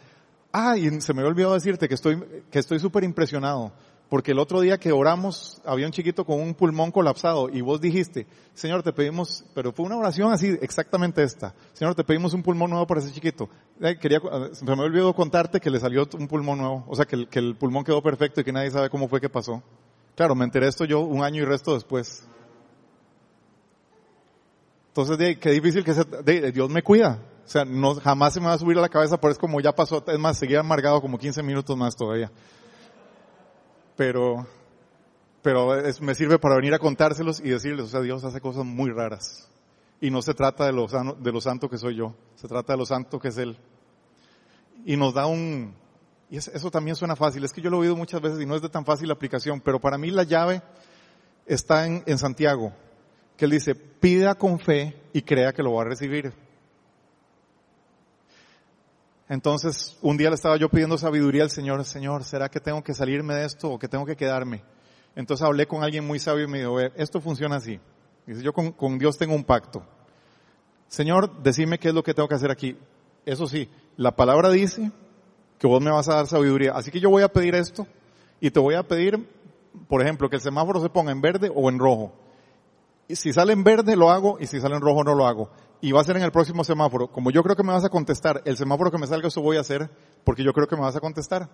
ah, y se me había olvidado decirte que estoy, que estoy impresionado. Porque el otro día que oramos, había un chiquito con un pulmón colapsado y vos dijiste, Señor, te pedimos, pero fue una oración así, exactamente esta. Señor, te pedimos un pulmón nuevo para ese chiquito. Eh, quería, se me olvidó contarte que le salió un pulmón nuevo. O sea, que el, pulmón quedó perfecto y que nadie sabe cómo fue que pasó. Claro, me enteré esto yo un año y resto después. Entonces, de, qué difícil que sea, de, Dios me cuida. O sea, no, jamás se me va a subir a la cabeza, por eso como ya pasó, es más, seguía amargado como 15 minutos más todavía. Pero, pero me sirve para venir a contárselos y decirles, o sea, Dios hace cosas muy raras. Y no se trata de lo, de lo santo que soy yo, se trata de lo santo que es Él. Y nos da un, y eso también suena fácil, es que yo lo he oído muchas veces y no es de tan fácil la aplicación, pero para mí la llave está en, en Santiago, que él dice, pida con fe y crea que lo va a recibir. Entonces, un día le estaba yo pidiendo sabiduría al Señor, Señor, ¿será que tengo que salirme de esto o que tengo que quedarme? Entonces hablé con alguien muy sabio y me dijo, esto funciona así. Dice, yo con, con Dios tengo un pacto. Señor, decime qué es lo que tengo que hacer aquí. Eso sí, la palabra dice que vos me vas a dar sabiduría. Así que yo voy a pedir esto y te voy a pedir, por ejemplo, que el semáforo se ponga en verde o en rojo. Y si sale en verde lo hago y si sale en rojo no lo hago. Y va a ser en el próximo semáforo. Como yo creo que me vas a contestar, el semáforo que me salga eso voy a hacer porque yo creo que me vas a contestar.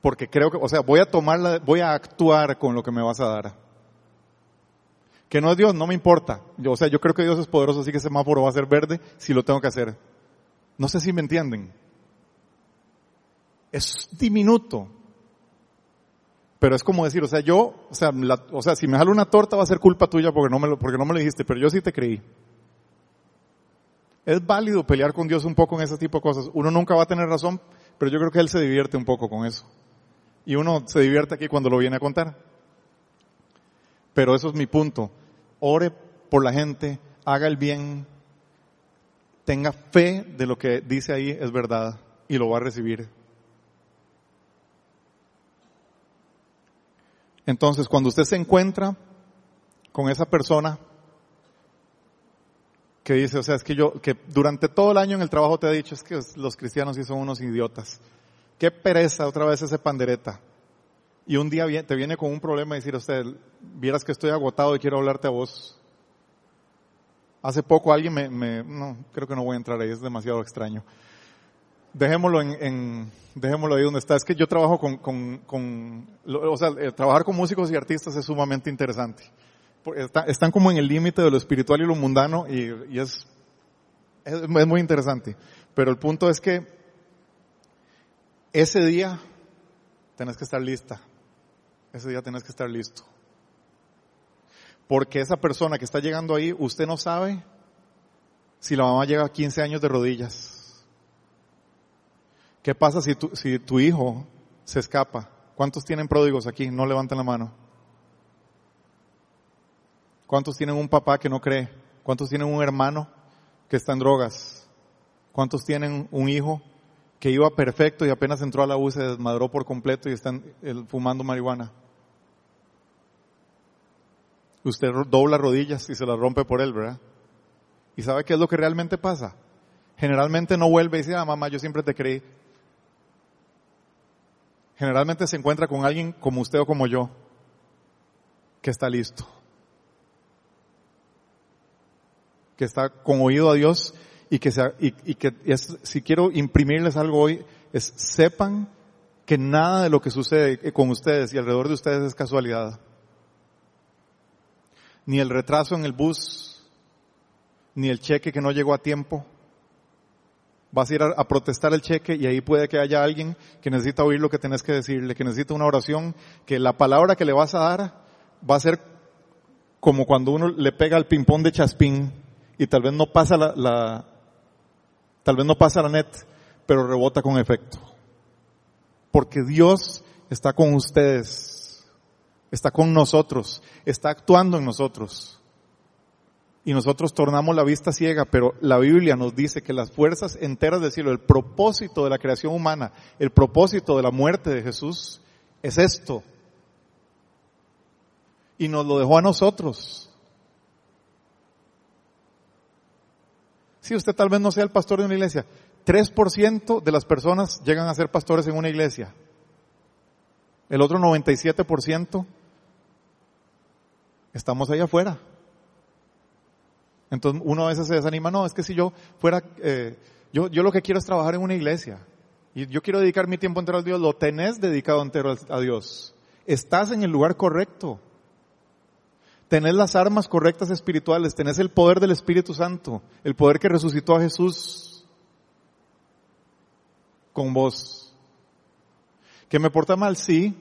Porque creo que, o sea, voy a tomar voy a actuar con lo que me vas a dar. Que no es Dios, no me importa. Yo, o sea, yo creo que Dios es poderoso, así que ese semáforo va a ser verde si lo tengo que hacer. No sé si me entienden. Es diminuto. Pero es como decir, o sea, yo, o sea, o sea, si me jalo una torta va a ser culpa tuya porque no me lo, porque no me lo dijiste, pero yo sí te creí. Es válido pelear con Dios un poco en ese tipo de cosas. Uno nunca va a tener razón, pero yo creo que Él se divierte un poco con eso. Y uno se divierte aquí cuando lo viene a contar. Pero eso es mi punto. Ore por la gente, haga el bien, tenga fe de lo que dice ahí es verdad y lo va a recibir. Entonces, cuando usted se encuentra con esa persona que dice, o sea, es que yo, que durante todo el año en el trabajo te he dicho, es que los cristianos sí son unos idiotas. Qué pereza otra vez ese pandereta. Y un día te viene con un problema y decir, usted, vieras que estoy agotado y quiero hablarte a vos. Hace poco alguien me, me, no, creo que no voy a entrar ahí, es demasiado extraño. Dejémoslo en, en dejémoslo ahí donde está. Es que yo trabajo con, con, con o sea, trabajar con músicos y artistas es sumamente interesante. están como en el límite de lo espiritual y lo mundano y, es, es muy interesante. Pero el punto es que ese día tenés que estar lista. Ese día tenés que estar listo. Porque esa persona que está llegando ahí, usted no sabe si la mamá llega a 15 años de rodillas. ¿Qué pasa si tu, si tu hijo se escapa? ¿Cuántos tienen pródigos aquí? No levanten la mano. ¿Cuántos tienen un papá que no cree? ¿Cuántos tienen un hermano que está en drogas? ¿Cuántos tienen un hijo que iba perfecto y apenas entró a la U se desmadró por completo y están fumando marihuana? usted dobla rodillas y se las rompe por él, ¿verdad? ¿Y sabe qué es lo que realmente pasa? Generalmente no vuelve y dice, ah, mamá, yo siempre te creí. Generalmente se encuentra con alguien como usted o como yo, que está listo. Que está con oído a Dios y que, sea, y, que es, si quiero imprimirles algo hoy, es sepan que nada de lo que sucede con ustedes y alrededor de ustedes es casualidad ni el retraso en el bus, ni el cheque que no llegó a tiempo. Vas a ir a, protestar el cheque y ahí puede que haya alguien que necesita oír lo que tenés que decirle, que necesita una oración, que la palabra que le vas a dar va a ser como cuando uno le pega al ping-pong de chaspín y tal vez no pasa la, la, tal vez no pasa la net, pero rebota con efecto. Porque Dios está con ustedes está con nosotros, está actuando en nosotros. Y nosotros tornamos la vista ciega, pero la Biblia nos dice que las fuerzas enteras del cielo, el propósito de la creación humana, el propósito de la muerte de Jesús, es esto. Y nos lo dejó a nosotros. Si usted tal vez no sea el pastor de una iglesia, 3% de las personas llegan a ser pastores en una iglesia. El otro 97% estamos ahí afuera. Entonces uno a veces se desanima, no, es que si yo fuera, eh, yo, yo lo que quiero es trabajar en una iglesia. Y yo quiero dedicar mi tiempo entero a Dios, lo tenés dedicado entero a Dios. Estás en el lugar correcto. Tenés las armas correctas espirituales, tenés el poder del Espíritu Santo, el poder que resucitó a Jesús con vos. ¿Que me porta mal? Sí,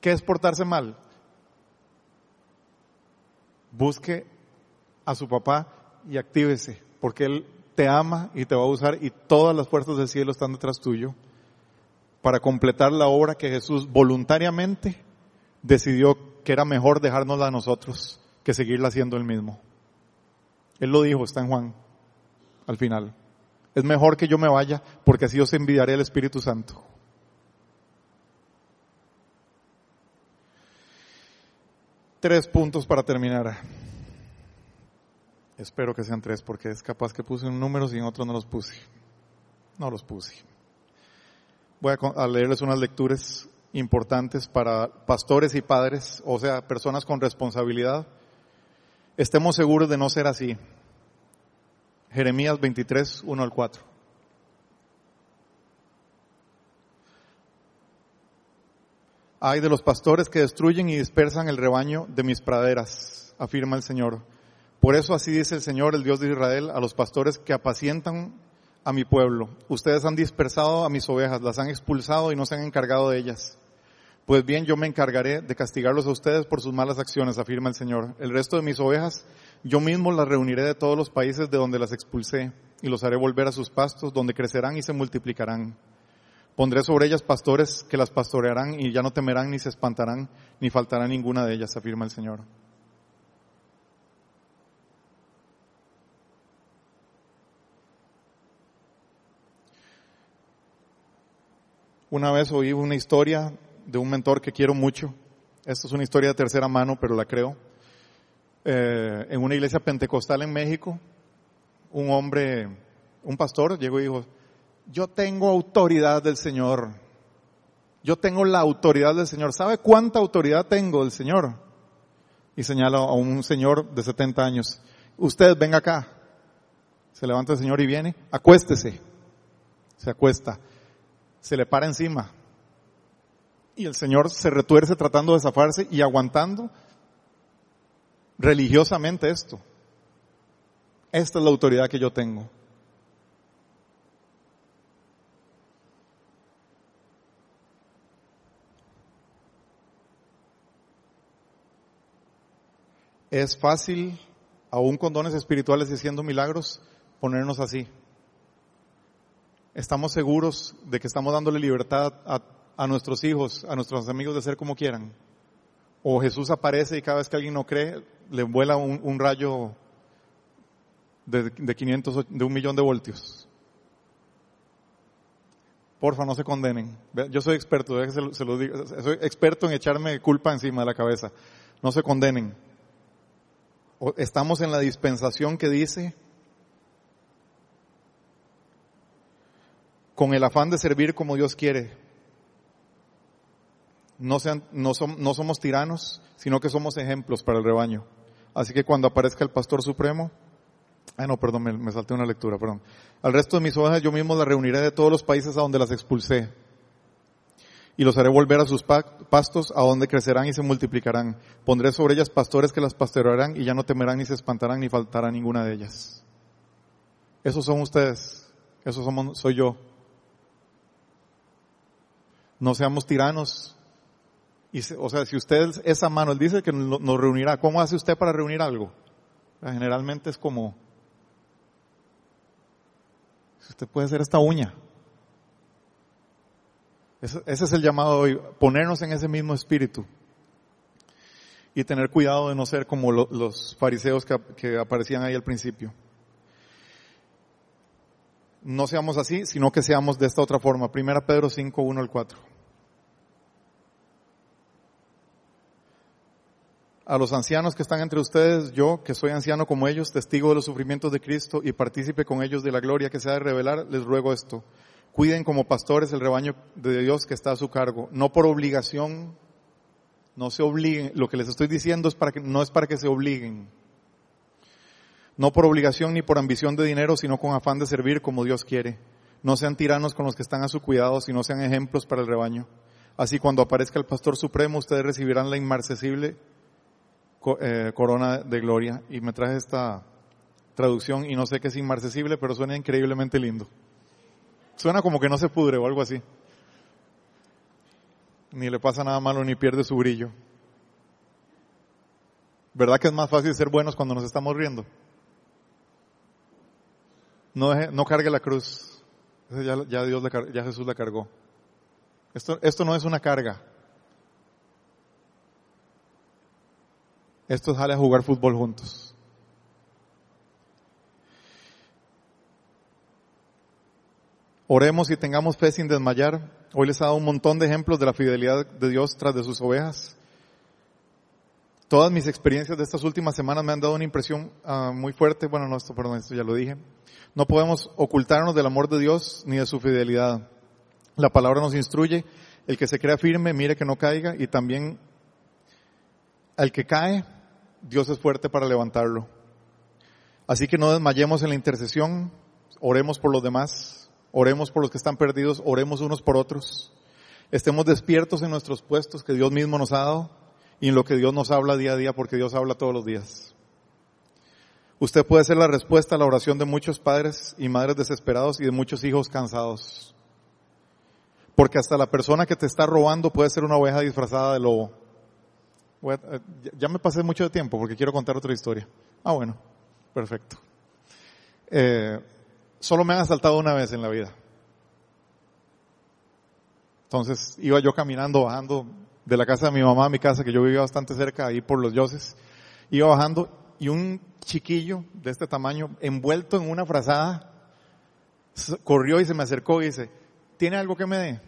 ¿Qué es portarse mal? Busque a su papá y actívese, porque Él te ama y te va a usar y todas las puertas del cielo están detrás tuyo para completar la obra que Jesús voluntariamente decidió que era mejor dejárnosla a nosotros que seguirla haciendo Él mismo. Él lo dijo, está en Juan, al final. Es mejor que yo me vaya porque así os envidiaré el Espíritu Santo. Tres puntos para terminar. Espero que sean tres porque es capaz que puse un número y en otro no los puse. No los puse. Voy a leerles unas lecturas importantes para pastores y padres, o sea, personas con responsabilidad. Estemos seguros de no ser así. Jeremías 23, 1 al 4. Hay de los pastores que destruyen y dispersan el rebaño de mis praderas, afirma el Señor. Por eso así dice el Señor, el Dios de Israel, a los pastores que apacientan a mi pueblo. Ustedes han dispersado a mis ovejas, las han expulsado y no se han encargado de ellas. Pues bien, yo me encargaré de castigarlos a ustedes por sus malas acciones, afirma el Señor. El resto de mis ovejas, yo mismo las reuniré de todos los países de donde las expulsé y los haré volver a sus pastos, donde crecerán y se multiplicarán Pondré sobre ellas pastores que las pastorearán y ya no temerán ni se espantarán, ni faltará ninguna de ellas, afirma el Señor. Una vez oí una historia de un mentor que quiero mucho. Esto es una historia de tercera mano, pero la creo. Eh, en una iglesia pentecostal en México, un hombre, un pastor, llegó y dijo, yo tengo autoridad del Señor. Yo tengo la autoridad del Señor. ¿Sabe cuánta autoridad tengo del Señor? Y señala a un señor de 70 años. Usted venga acá. Se levanta el señor y viene. Acuéstese. Se acuesta se le para encima. Y el Señor se retuerce tratando de zafarse y aguantando religiosamente esto. Esta es la autoridad que yo tengo. Es fácil, aún con dones espirituales y haciendo milagros, ponernos así estamos seguros de que estamos dándole libertad a, nuestros hijos, a nuestros amigos de ser como quieran. O Jesús aparece y cada vez que alguien no cree, le vuela un, rayo de, de 500, de un millón de voltios. Porfa, no se condenen. Yo soy experto, se, se lo soy experto en echarme culpa encima de la cabeza. No se condenen. Estamos en la dispensación que dice con el afán de servir como Dios quiere. No, sean, no, no somos tiranos, sino que somos ejemplos para el rebaño. Así que cuando aparezca el pastor supremo, ah no, perdón, me, salté una lectura, perdón. Al resto de mis ovejas yo mismo las reuniré de todos los países a donde las expulsé. Y los haré volver a sus pastos, a donde crecerán y se multiplicarán. Pondré sobre ellas pastores que las pastorearán y ya no temerán ni se espantarán ni faltará ninguna de ellas. Esos son ustedes. Esos somos, soy yo no seamos tiranos. Y o sea, si usted esa mano, él dice que nos reunirá. ¿Cómo hace usted para reunir algo? Generalmente es como, usted puede hacer esta uña. Ese, es el llamado hoy, ponernos en ese mismo espíritu y tener cuidado de no ser como los fariseos que, aparecían ahí al principio. No seamos así, sino que seamos de esta otra forma. Primera Pedro 5, 1 al 4. a los ancianos que están entre ustedes, yo, que soy anciano como ellos, testigo de los sufrimientos de Cristo y partícipe con ellos de la gloria que se ha de revelar, les ruego esto. Cuiden como pastores el rebaño de Dios que está a su cargo, no por obligación, no se obliguen. Lo que les estoy diciendo es para que, no es para que se obliguen. No por obligación ni por ambición de dinero, sino con afán de servir como Dios quiere. No sean tiranos con los que están a su cuidado, sino sean ejemplos para el rebaño. Así cuando aparezca el pastor supremo, ustedes recibirán la inmarcesible eh, corona de gloria. Y me traje esta traducción y no sé qué es inmarcesible, pero suena increíblemente lindo. Suena como que no se pudre o algo así. Ni le pasa nada malo ni pierde su brillo. ¿Verdad que es más fácil ser buenos cuando nos estamos riendo? No, no cargue la cruz. Ya, ya, Dios ya Jesús la cargó. Esto, esto no es una carga. Esto sale a jugar fútbol juntos. Oremos y tengamos fe sin desmayar. Hoy les he dado un montón de ejemplos de la fidelidad de Dios tras de sus ovejas. Todas mis experiencias de estas últimas semanas me han dado una impresión ah, muy fuerte. Bueno, no, esto, perdón, esto ya lo dije. No podemos ocultarnos del amor de Dios ni de su fidelidad. La palabra nos instruye. El que se crea firme, mire que no caiga. Y también al que cae, Dios es fuerte para levantarlo. Así que no desmayemos en la intercesión, oremos por los demás, oremos por los que están perdidos, oremos unos por otros. Estemos despiertos en nuestros puestos que Dios mismo nos ha dado y en lo que Dios nos habla día a día porque Dios habla todos los días. Usted puede ser la respuesta a la oración de muchos padres y madres desesperados y de muchos hijos cansados. Porque hasta la persona que te está robando puede ser una oveja disfrazada de lobo. Eh, ya me pasé mucho de tiempo porque quiero contar otra historia. Ah, bueno, perfecto. Eh, solo me han asaltado una vez en la vida. Entonces iba yo caminando, bajando de la casa de mi mamá a mi casa, que yo vivía bastante cerca, ahí por los Yoses. Iba bajando y un chiquillo de este tamaño, envuelto en una frazada, corrió y se me acercó y dice, ¿tiene algo que me dé?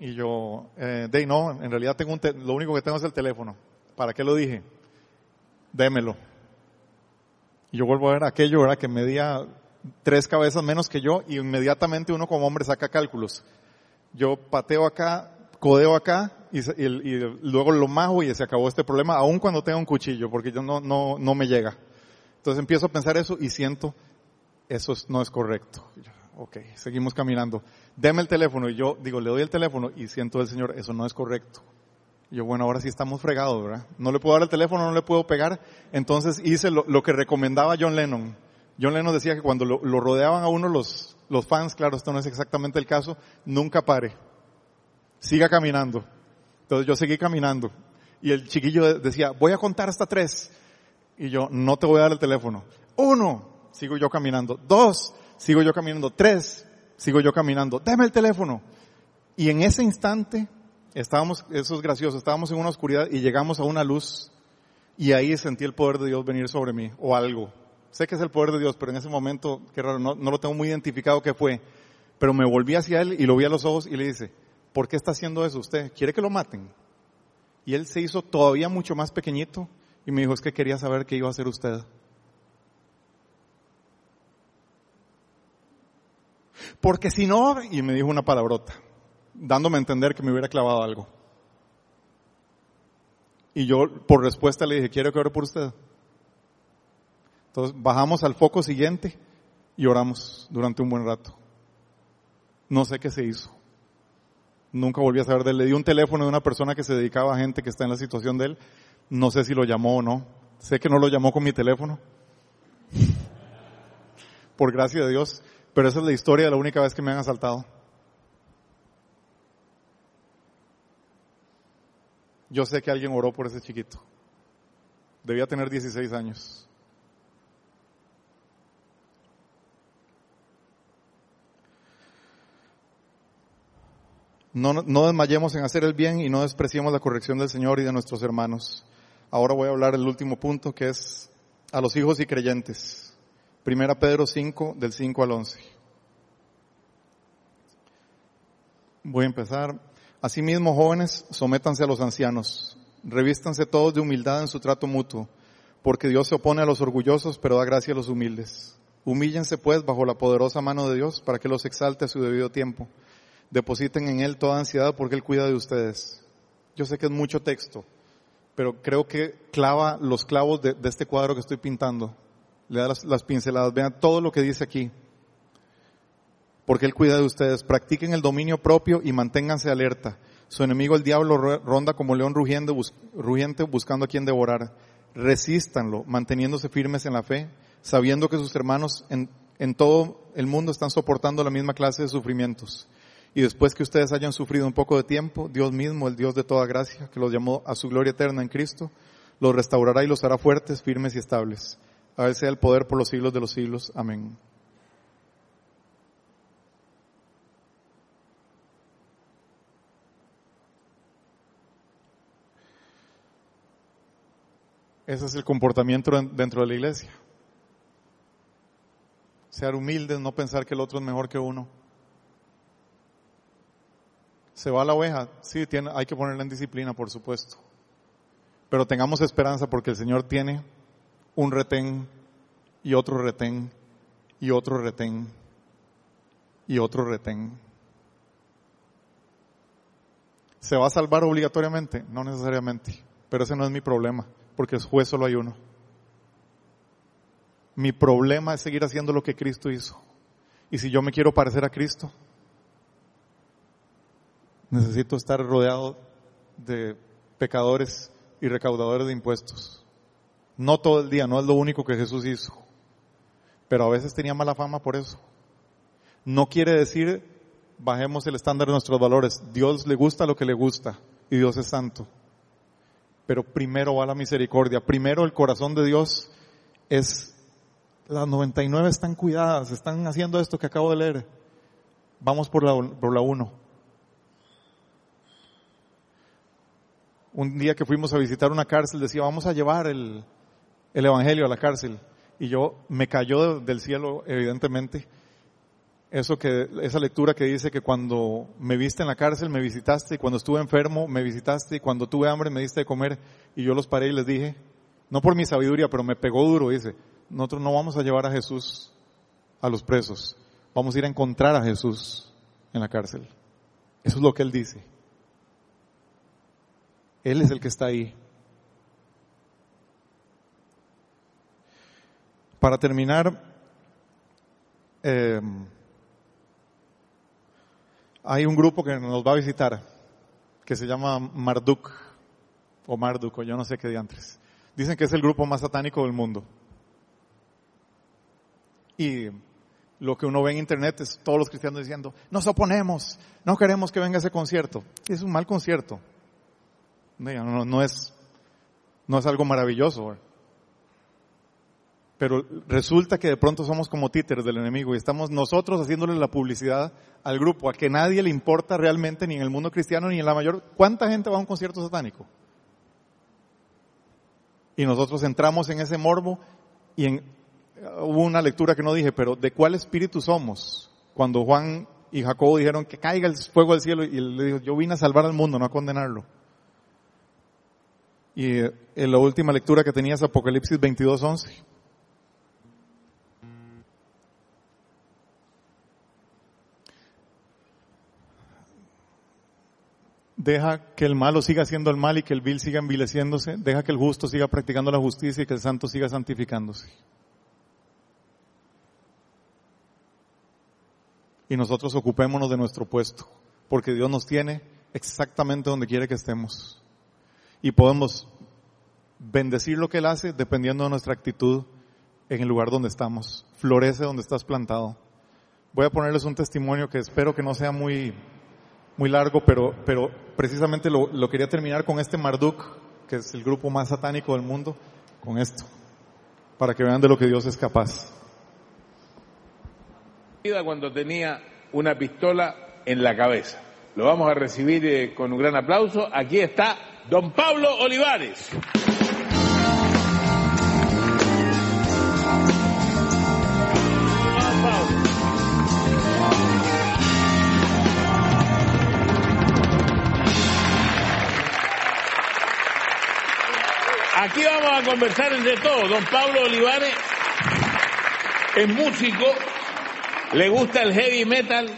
Y yo, eh, de no, en realidad tengo un lo único que tengo es el teléfono. ¿Para qué lo dije? Démelo. Y yo vuelvo a ver aquello, ¿verdad? Que medía tres cabezas menos que yo y inmediatamente uno como hombre saca cálculos. Yo pateo acá, codeo acá y, luego lo majo y se acabó este problema, aun cuando tengo un cuchillo, porque yo no, no, no me llega. Entonces empiezo a pensar eso y siento, eso no es correcto. Ok, seguimos caminando. Deme el teléfono y yo digo, le doy el teléfono y siento el Señor, eso no es correcto. Yo, bueno, ahora sí estamos fregados, ¿verdad? No le puedo dar el teléfono, no le puedo pegar. Entonces hice lo que recomendaba John Lennon. John Lennon decía que cuando lo, lo, rodeaban a uno los, los fans, claro, esto no es exactamente el caso, nunca pare. Siga caminando. Entonces yo seguí caminando. Y el chiquillo decía, voy a contar hasta tres. Y yo, no te voy a dar el teléfono. Uno, sigo yo caminando. Dos, sigo yo caminando. Tres, sigo yo caminando. Deme el teléfono. Y en ese instante, estábamos, eso es gracioso, estábamos en una oscuridad y llegamos a una luz. Y ahí sentí el poder de Dios venir sobre mí, o algo. Sé que es el poder de Dios, pero en ese momento, qué raro, no, lo tengo muy identificado qué fue. Pero me volví hacia él y lo vi a los ojos y le dice, ¿por qué está haciendo eso usted? ¿Quiere que lo maten? Y él se hizo todavía mucho más pequeñito y me dijo, es que quería saber qué iba a hacer usted. Porque si no, y me dijo una palabrota, dándome a entender que me hubiera clavado algo. Y yo, por respuesta, le dije, ¿quiere que ore por usted? Entonces, bajamos al foco siguiente y oramos durante un buen rato. No sé qué se hizo. Nunca volví a saber de él. Le di un teléfono de una persona que se dedicaba a gente que está en la situación de él. No sé si lo llamó o no. Sé que no lo llamó con mi teléfono. Por gracia de Dios. Pero esa es la historia de la única vez que me han asaltado. Yo sé que alguien oró por ese chiquito. Debía tener 16 años. No, desmayemos en hacer el bien y no despreciemos la corrección del Señor y de nuestros hermanos. Ahora voy a hablar del último punto que es a los hijos y creyentes. Primera Pedro 5, del 5 al 11. Voy a empezar. Asimismo, jóvenes, sométanse a los ancianos. Revístanse todos de humildad en su trato mutuo, porque Dios se opone a los orgullosos, pero da gracia a los humildes. Humíllense pues bajo la poderosa mano de Dios para que los exalte a su debido tiempo depositen en Él toda ansiedad porque Él cuida de ustedes. Yo sé que es mucho texto, pero creo que clava los clavos de, este cuadro que estoy pintando. Le da las, pinceladas. Vean todo lo que dice aquí. Porque Él cuida de ustedes. Practiquen el dominio propio y manténganse alerta. Su enemigo el diablo ronda como león rugiente, rugiente buscando a quien devorar. Resístanlo, manteniéndose firmes en la fe, sabiendo que sus hermanos en todo el mundo están soportando la misma clase de sufrimientos. Y después que ustedes hayan sufrido un poco de tiempo, Dios mismo, el Dios de toda gracia, que los llamó a su gloria eterna en Cristo, los restaurará y los hará fuertes, firmes y estables. A Él sea el poder por los siglos de los siglos. Amén. Ese es el comportamiento dentro de la iglesia. Ser humildes, no pensar que el otro es mejor que uno. Se va la oveja, sí, tiene, hay que ponerla en disciplina, por supuesto. Pero tengamos esperanza porque el Señor tiene un retén y otro retén y otro retén y otro retén. ¿Se va a salvar obligatoriamente? No necesariamente, pero ese no es mi problema, porque es juez solo hay uno. Mi problema es seguir haciendo lo que Cristo hizo. Y si yo me quiero parecer a Cristo, necesito estar rodeado de pecadores y recaudadores de impuestos. No todo el día, no es lo único que Jesús hizo, pero a veces tenía mala fama por eso. No quiere decir bajemos el estándar de nuestros valores. Dios le gusta lo que le gusta y Dios es santo. Pero primero va la misericordia, primero el corazón de Dios es, las 99 están cuidadas, están haciendo esto que acabo de leer. Vamos por la, por la un día que fuimos a visitar una cárcel decía, vamos a llevar el, el Evangelio a la cárcel. Y yo me cayó del cielo, evidentemente, eso que, esa lectura que dice que cuando me viste en la cárcel me visitaste y cuando estuve enfermo me visitaste y cuando tuve hambre me diste de comer y yo los paré y les dije, no por mi sabiduría, pero me pegó duro, dice, nosotros no vamos a llevar a Jesús a los presos, vamos a ir a encontrar a Jesús en la cárcel. Eso es lo que él dice. Él es el que está ahí. Para terminar, eh, hay un grupo que nos va a visitar que se llama Marduk o Marduk o yo no sé qué diantres. Dicen que es el grupo más satánico del mundo. Y lo que uno ve en internet es todos los cristianos diciendo, nos oponemos, no queremos que venga ese concierto. Es un mal concierto. No, es, no es algo maravilloso. Pero resulta que de pronto somos como títeres del enemigo y estamos nosotros haciéndole la publicidad al grupo, a que nadie le importa realmente ni en el mundo cristiano ni en la mayor. ¿Cuánta gente va a un concierto satánico? Y nosotros entramos en ese morbo y en, hubo una lectura que no dije, pero ¿de cuál espíritu somos? Cuando Juan y Jacobo dijeron que caiga el fuego del cielo y él le dijo, yo vine a salvar al mundo, no a condenarlo. Y en la última lectura que tenía es Apocalipsis 22.11. Deja que el malo siga haciendo el mal y que el vil siga envileciéndose. Deja que el justo siga practicando la justicia y que el santo siga santificándose. Y nosotros ocupémonos de nuestro puesto, porque Dios nos tiene exactamente donde quiere que estemos. Y podemos bendecir lo que Él hace dependiendo de nuestra actitud en el lugar donde estamos. Florece donde estás plantado. Voy a ponerles un testimonio que espero que no sea muy muy largo, pero, pero precisamente lo, lo quería terminar con este Marduk, que es el grupo más satánico del mundo, con esto, para que vean de lo que Dios es capaz. Cuando tenía una pistola en la cabeza. Lo vamos a recibir eh, con un gran aplauso. Aquí está don Pablo Olivares. Aquí vamos a conversar entre todos. Don Pablo Olivares es músico, le gusta el heavy metal,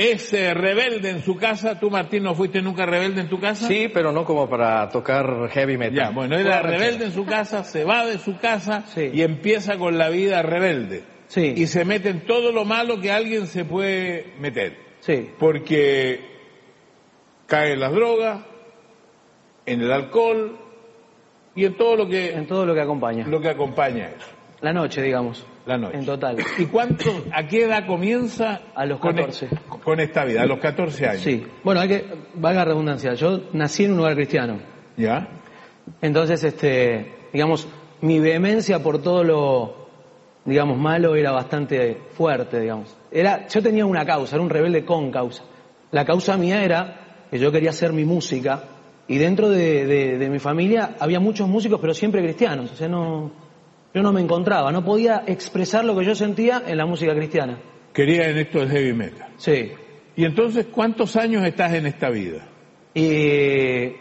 es eh, rebelde en su casa. ¿Tú, Martín, no fuiste nunca rebelde en tu casa? Sí, pero no como para tocar heavy metal. Ya, bueno, era rebelde en su casa, se va de su casa y empieza con la vida rebelde. Sí. Y se mete en todo lo malo que alguien se puede meter. Sí. Porque cae en las drogas, en el alcohol, y en todo lo que en todo lo que acompaña lo que acompaña eso la noche digamos la noche. En total. Y cuánto a qué edad comienza a los 14 con, esta vida a los 14 años. Sí. Bueno hay que valga redundancia yo nací en un lugar cristiano. Ya entonces este digamos mi vehemencia por todo lo digamos malo era bastante fuerte digamos. Era yo tenía una causa era un rebelde con causa. La causa mía era que yo quería hacer mi música y dentro de, mi familia había muchos músicos, pero siempre cristianos. O sea, no, yo no me encontraba, no podía expresar lo que yo sentía en la música cristiana. Quería en esto del heavy metal. Sí. ¿Y entonces cuántos años estás en esta vida? Y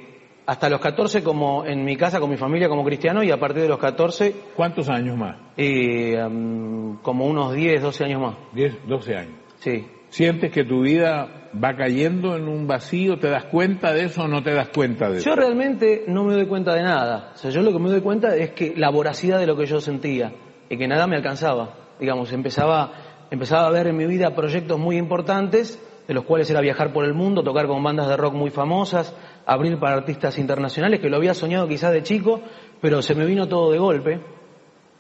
hasta los 14 como en mi casa con mi familia como cristiano y a partir de los 14... ¿Cuántos años más? Y, um, como unos 10, 12 años más. 10, 12 años. Sí. ¿Sientes que tu vida va cayendo en un vacío? ¿Te das cuenta de eso o no te das cuenta de eso? Yo realmente no me doy cuenta de nada. O sea, yo lo que me doy cuenta es que la voracidad de lo que yo sentía y que nada me alcanzaba. Digamos, empezaba, empezaba a ver en mi vida proyectos muy importantes, de los cuales era viajar por el mundo, tocar con bandas de rock muy famosas, abrir para artistas internacionales, que lo había soñado quizás de chico, pero se me vino todo de golpe.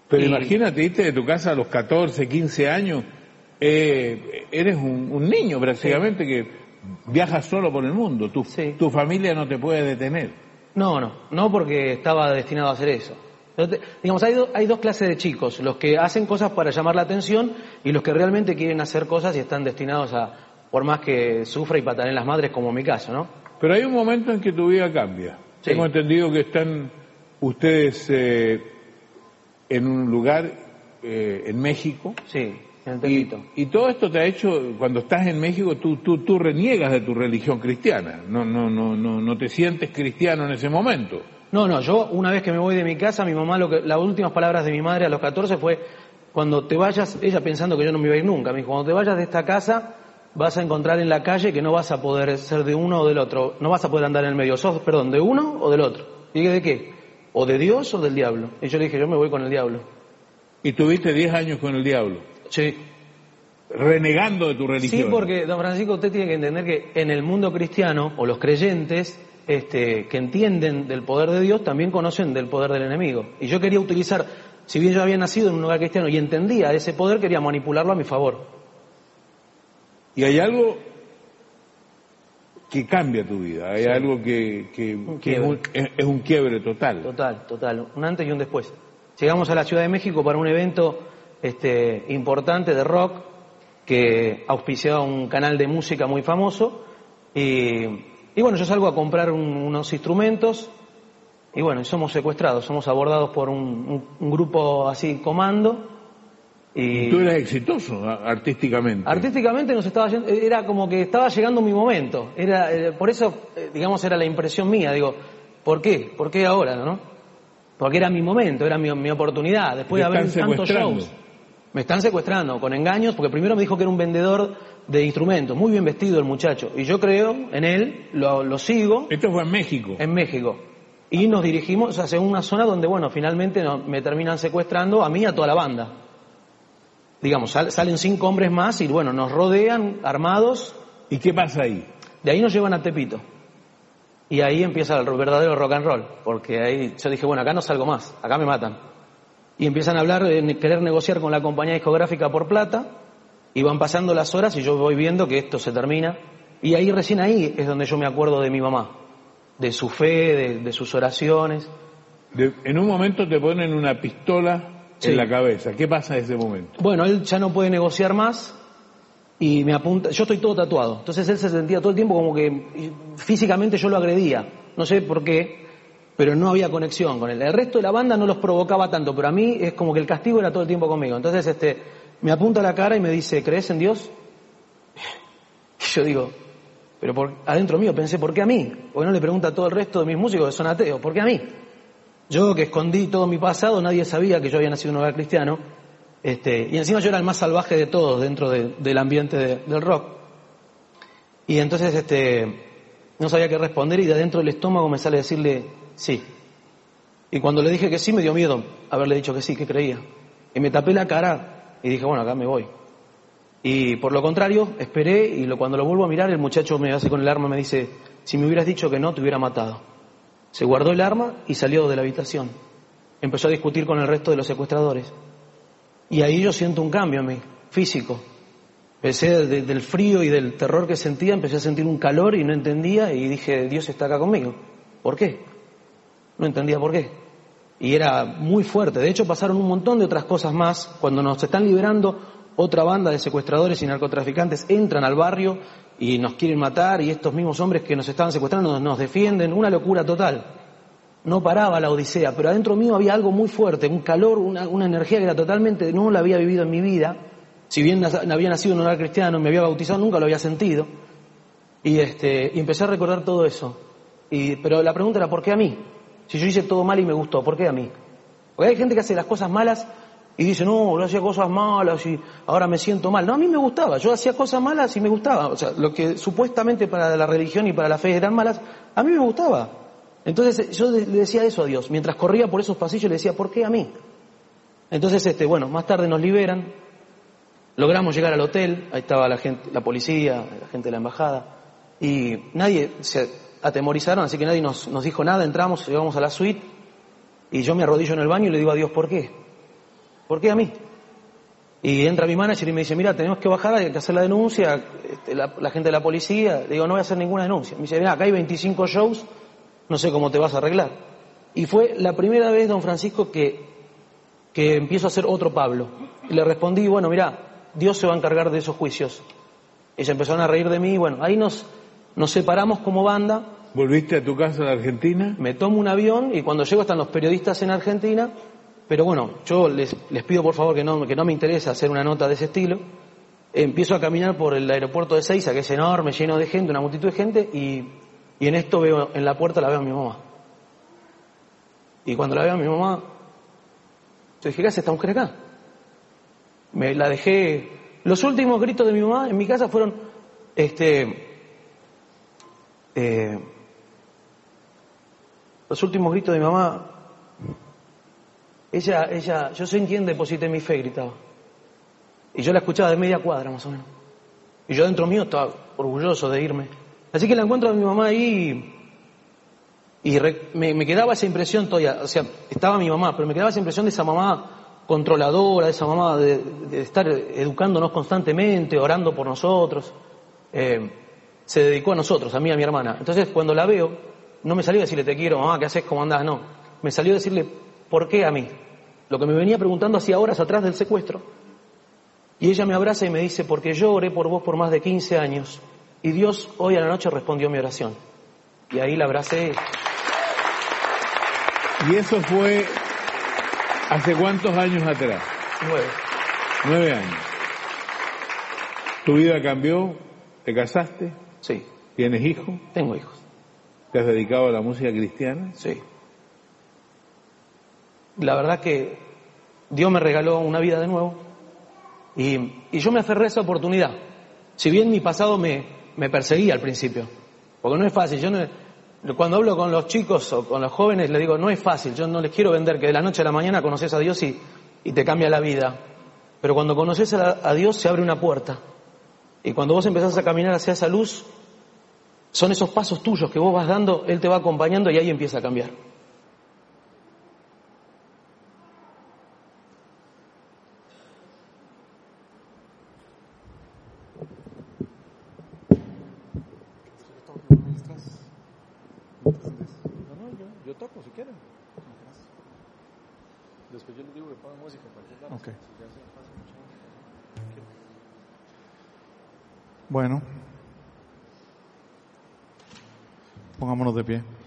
Pero imagínate, irte de tu casa a los 14, 15 años eh, eres un, niño prácticamente que viajas solo por el mundo. Tu, tu familia no te puede detener. No, no, no porque estaba destinado a hacer eso. digamos, hay, hay dos clases de chicos, los que hacen cosas para llamar la atención y los que realmente quieren hacer cosas y están destinados a, por más que sufra y pateen las madres, como en mi caso, ¿no? Pero hay un momento en que tu vida cambia. Sí. Tengo entendido que están ustedes eh, en un lugar eh, en México. Sí, y todo esto te ha hecho, cuando estás en México, tú, tú, tú reniegas de tu religión cristiana. No, no, no, no, no te sientes cristiano en ese momento. No, no, yo una vez que me voy de mi casa, mi mamá, lo que, las últimas palabras de mi madre a los 14 fue, cuando te vayas, ella pensando que yo no me iba a ir nunca, me dijo, cuando te vayas de esta casa, vas a encontrar en la calle que no vas a poder ser de uno o del otro, no vas a poder andar en el medio, sos, perdón, de uno o del otro. Y dije, ¿de qué? ¿O de Dios o del diablo? Y yo le dije, yo me voy con el diablo. Y tuviste 10 años con el diablo, Sí, renegando de tu religión. Sí, porque, don Francisco, usted tiene que entender que en el mundo cristiano, o los creyentes, este, que entienden del poder de Dios, también conocen del poder del enemigo. Y yo quería utilizar, si bien yo había nacido en un lugar cristiano y entendía ese poder, quería manipularlo a mi favor. Y hay algo que cambia tu vida, hay algo que, que- Un que es, un, es un quiebre total. Total, total. Un antes y un después. Llegamos a la Ciudad de México para un evento este, importante de rock que auspiciaba un canal de música muy famoso. Y, y bueno, yo salgo a comprar un- unos instrumentos y bueno, y somos secuestrados, somos abordados por un, un- un grupo así, comando. Y Tú eras exitoso artísticamente. artísticamente nos estaba era como que estaba llegando mi momento. Era, eh, por eso, eh, digamos, era la impresión mía. Digo, ¿por qué? ¿Por qué ahora, no? Porque era mi momento, era mi, mi oportunidad. Después de haber tantos shows. Me están secuestrando con engaños, porque primero me dijo que era un vendedor de instrumentos, muy bien vestido el muchacho. Y yo creo en él, lo, lo sigo Esto fue en México. en México. Y nos dirigimos hacia una zona donde, bueno, finalmente no- me terminan secuestrando a mí y a toda la banda. Digamos, sal- salen cinco hombres más y, bueno, nos rodean armados. ¿Y qué pasa ahí? De ahí nos llevan a Tepito. Y ahí empieza el verdadero rock and roll. Porque ahí yo dije, bueno, acá no salgo más, acá me matan. Y empiezan a hablar, de querer negociar con la compañía discográfica por plata. Y van pasando las horas y yo voy viendo que esto se termina. Y ahí, recién ahí, es donde yo me acuerdo de mi mamá. De su fe, de, de sus oraciones. De- en un momento te ponen una pistola Sí. en la cabeza. ¿Qué pasa en ese momento? Bueno, él ya no puede negociar más y me apunta. Yo estoy todo tatuado, entonces él se sentía todo el tiempo como que físicamente yo lo agredía. No sé por qué, pero no había conexión con él. El resto de la banda no los provocaba tanto, pero a mí es como que el castigo era todo el tiempo conmigo. Entonces, este, me apunta a la cara y me dice, ¿crees en Dios? Y yo digo, pero por, adentro mío pensé, ¿por qué a mí? Porque no le pregunta a todo el resto de mis músicos que son ateos, ¿por qué a mí? Yo que escondí todo mi pasado, nadie sabía que yo había nacido en un hogar cristiano. Este, y encima yo era el más salvaje de todos dentro de- del ambiente de- del rock. Y entonces este, no sabía qué responder y de adentro del estómago me sale decirle sí. Y cuando le dije que sí me dio miedo haberle dicho que sí, que creía. Y me tapé la cara y dije, bueno, acá me voy. Y por lo contrario, esperé y lo, cuando lo vuelvo a mirar, el muchacho me hace con el arma y me dice, si me hubieras dicho que no, te hubiera matado. Se guardó el arma y salió de la habitación. Empezó a discutir con el resto de los secuestradores. Y ahí yo siento un cambio en mí, físico. Empecé de- del frío y del terror que sentía, empecé a sentir un calor y no entendía y dije, Dios está acá conmigo. ¿Por qué? No entendía por qué. Y era muy fuerte. De hecho, pasaron un montón de otras cosas más. Cuando nos están liberando, otra banda de secuestradores y narcotraficantes entran al barrio y nos quieren matar y estos mismos hombres que nos estaban secuestrando nos, nos defienden. Una locura total. No paraba la odisea, pero adentro mío había algo muy fuerte, un calor, una, una energía que era totalmente, no la había vivido en mi vida. Si bien había nacido en un hogar cristiano, me había bautizado, nunca lo había sentido. Y, este, y empecé a recordar todo eso. Pero la pregunta era, ¿por qué a mí? Si yo hice todo mal y me gustó, ¿por qué a mí? Porque hay gente que hace las cosas malas y dice, no, yo hacía cosas malas y ahora me siento mal. No, a mí me gustaba, yo hacía cosas malas y me gustaba. O sea, lo que supuestamente para la religión y para la fe eran malas, a mí me gustaba. Entonces yo le decía eso a Dios. Mientras corría por esos pasillos le decía, ¿por qué a mí? Entonces, este, bueno, más tarde nos liberan, logramos llegar al hotel, ahí estaba la gente, la policía, la gente de la embajada, y nadie se atemorizaron, así que nadie nos, dijo nada, entramos, llegamos a la suite, y yo me arrodillo en el baño y le digo a Dios, ¿por qué? ¿Por qué a mí? Y entra mi manager y me dice, mira, tenemos que bajar, hay que hacer la denuncia, este, la, gente de la policía, le digo, no voy a hacer ninguna denuncia. Me dice, mira, acá hay 25 shows, no sé cómo te vas a arreglar. Y fue la primera vez, don Francisco, que, que empiezo a hacer otro Pablo. Y le respondí, bueno, mira, Dios se va a encargar de esos juicios. Ellos empezaron a reír de mí, y bueno, ahí nos, nos separamos como banda ¿Volviste a tu casa de Argentina? me tomo un avión y cuando llego están los periodistas en Argentina, pero bueno, yo les, les pido por favor que no, que no me interesa hacer una nota de ese estilo. Empiezo a caminar por el aeropuerto de Seiza, que es enorme, lleno de gente, una multitud de gente, y, y en esto veo, en la puerta la veo a mi mamá. Y cuando la veo a mi mamá, yo dije, ¿qué hace esta mujer acá? Me la dejé. Los últimos gritos de mi mamá en mi casa fueron, este, eh, los últimos gritos de mi mamá, ella, ella, yo sé en quién deposité mi fe, gritaba. Y yo la escuchaba de media cuadra más o menos. Y yo dentro mío estaba orgulloso de irme. Así que la encuentro a mi mamá ahí y, y re- me, me quedaba esa impresión todavía. O sea, estaba mi mamá, pero me quedaba esa impresión de esa mamá controladora, esa mamá de, estar educándonos constantemente, orando por nosotros. Eh, se dedicó a nosotros, a mí a mi hermana. Entonces, cuando la veo, no me salió a decirle te quiero, mamá, ¿qué haces? ¿Cómo andás? No. Me salió a decirle, ¿por qué a mí? Lo que me venía preguntando hacía horas atrás del secuestro. Y ella me abraza y me dice, porque yo oré por vos por más de 15 años y Dios hoy a la noche respondió mi oración. Y ahí la abracé. Y eso fue hace cuántos años atrás? Nueve. Nueve años. ¿Tu vida cambió? ¿Te casaste? Sí, ¿Tienes hijos? tengo hijos. ¿Te has dedicado a la música cristiana? Sí. La verdad que Dios me regaló una vida de nuevo y, y yo me aferré a esa oportunidad. Si bien mi pasado me, me perseguía al principio, porque no es fácil. Yo no- cuando hablo con los chicos o con los jóvenes les digo, no es fácil, yo no les quiero vender que de la noche a la mañana conoces a Dios y, y te cambia la vida. Pero cuando conoces a, a Dios se abre una puerta. Y cuando vos empezás a caminar hacia esa luz, son esos pasos tuyos que vos vas dando, Él te va acompañando y ahí empieza a cambiar. Yo toco si quieren. Después yo les pongan música para okay. Bueno, pongámonos de pie.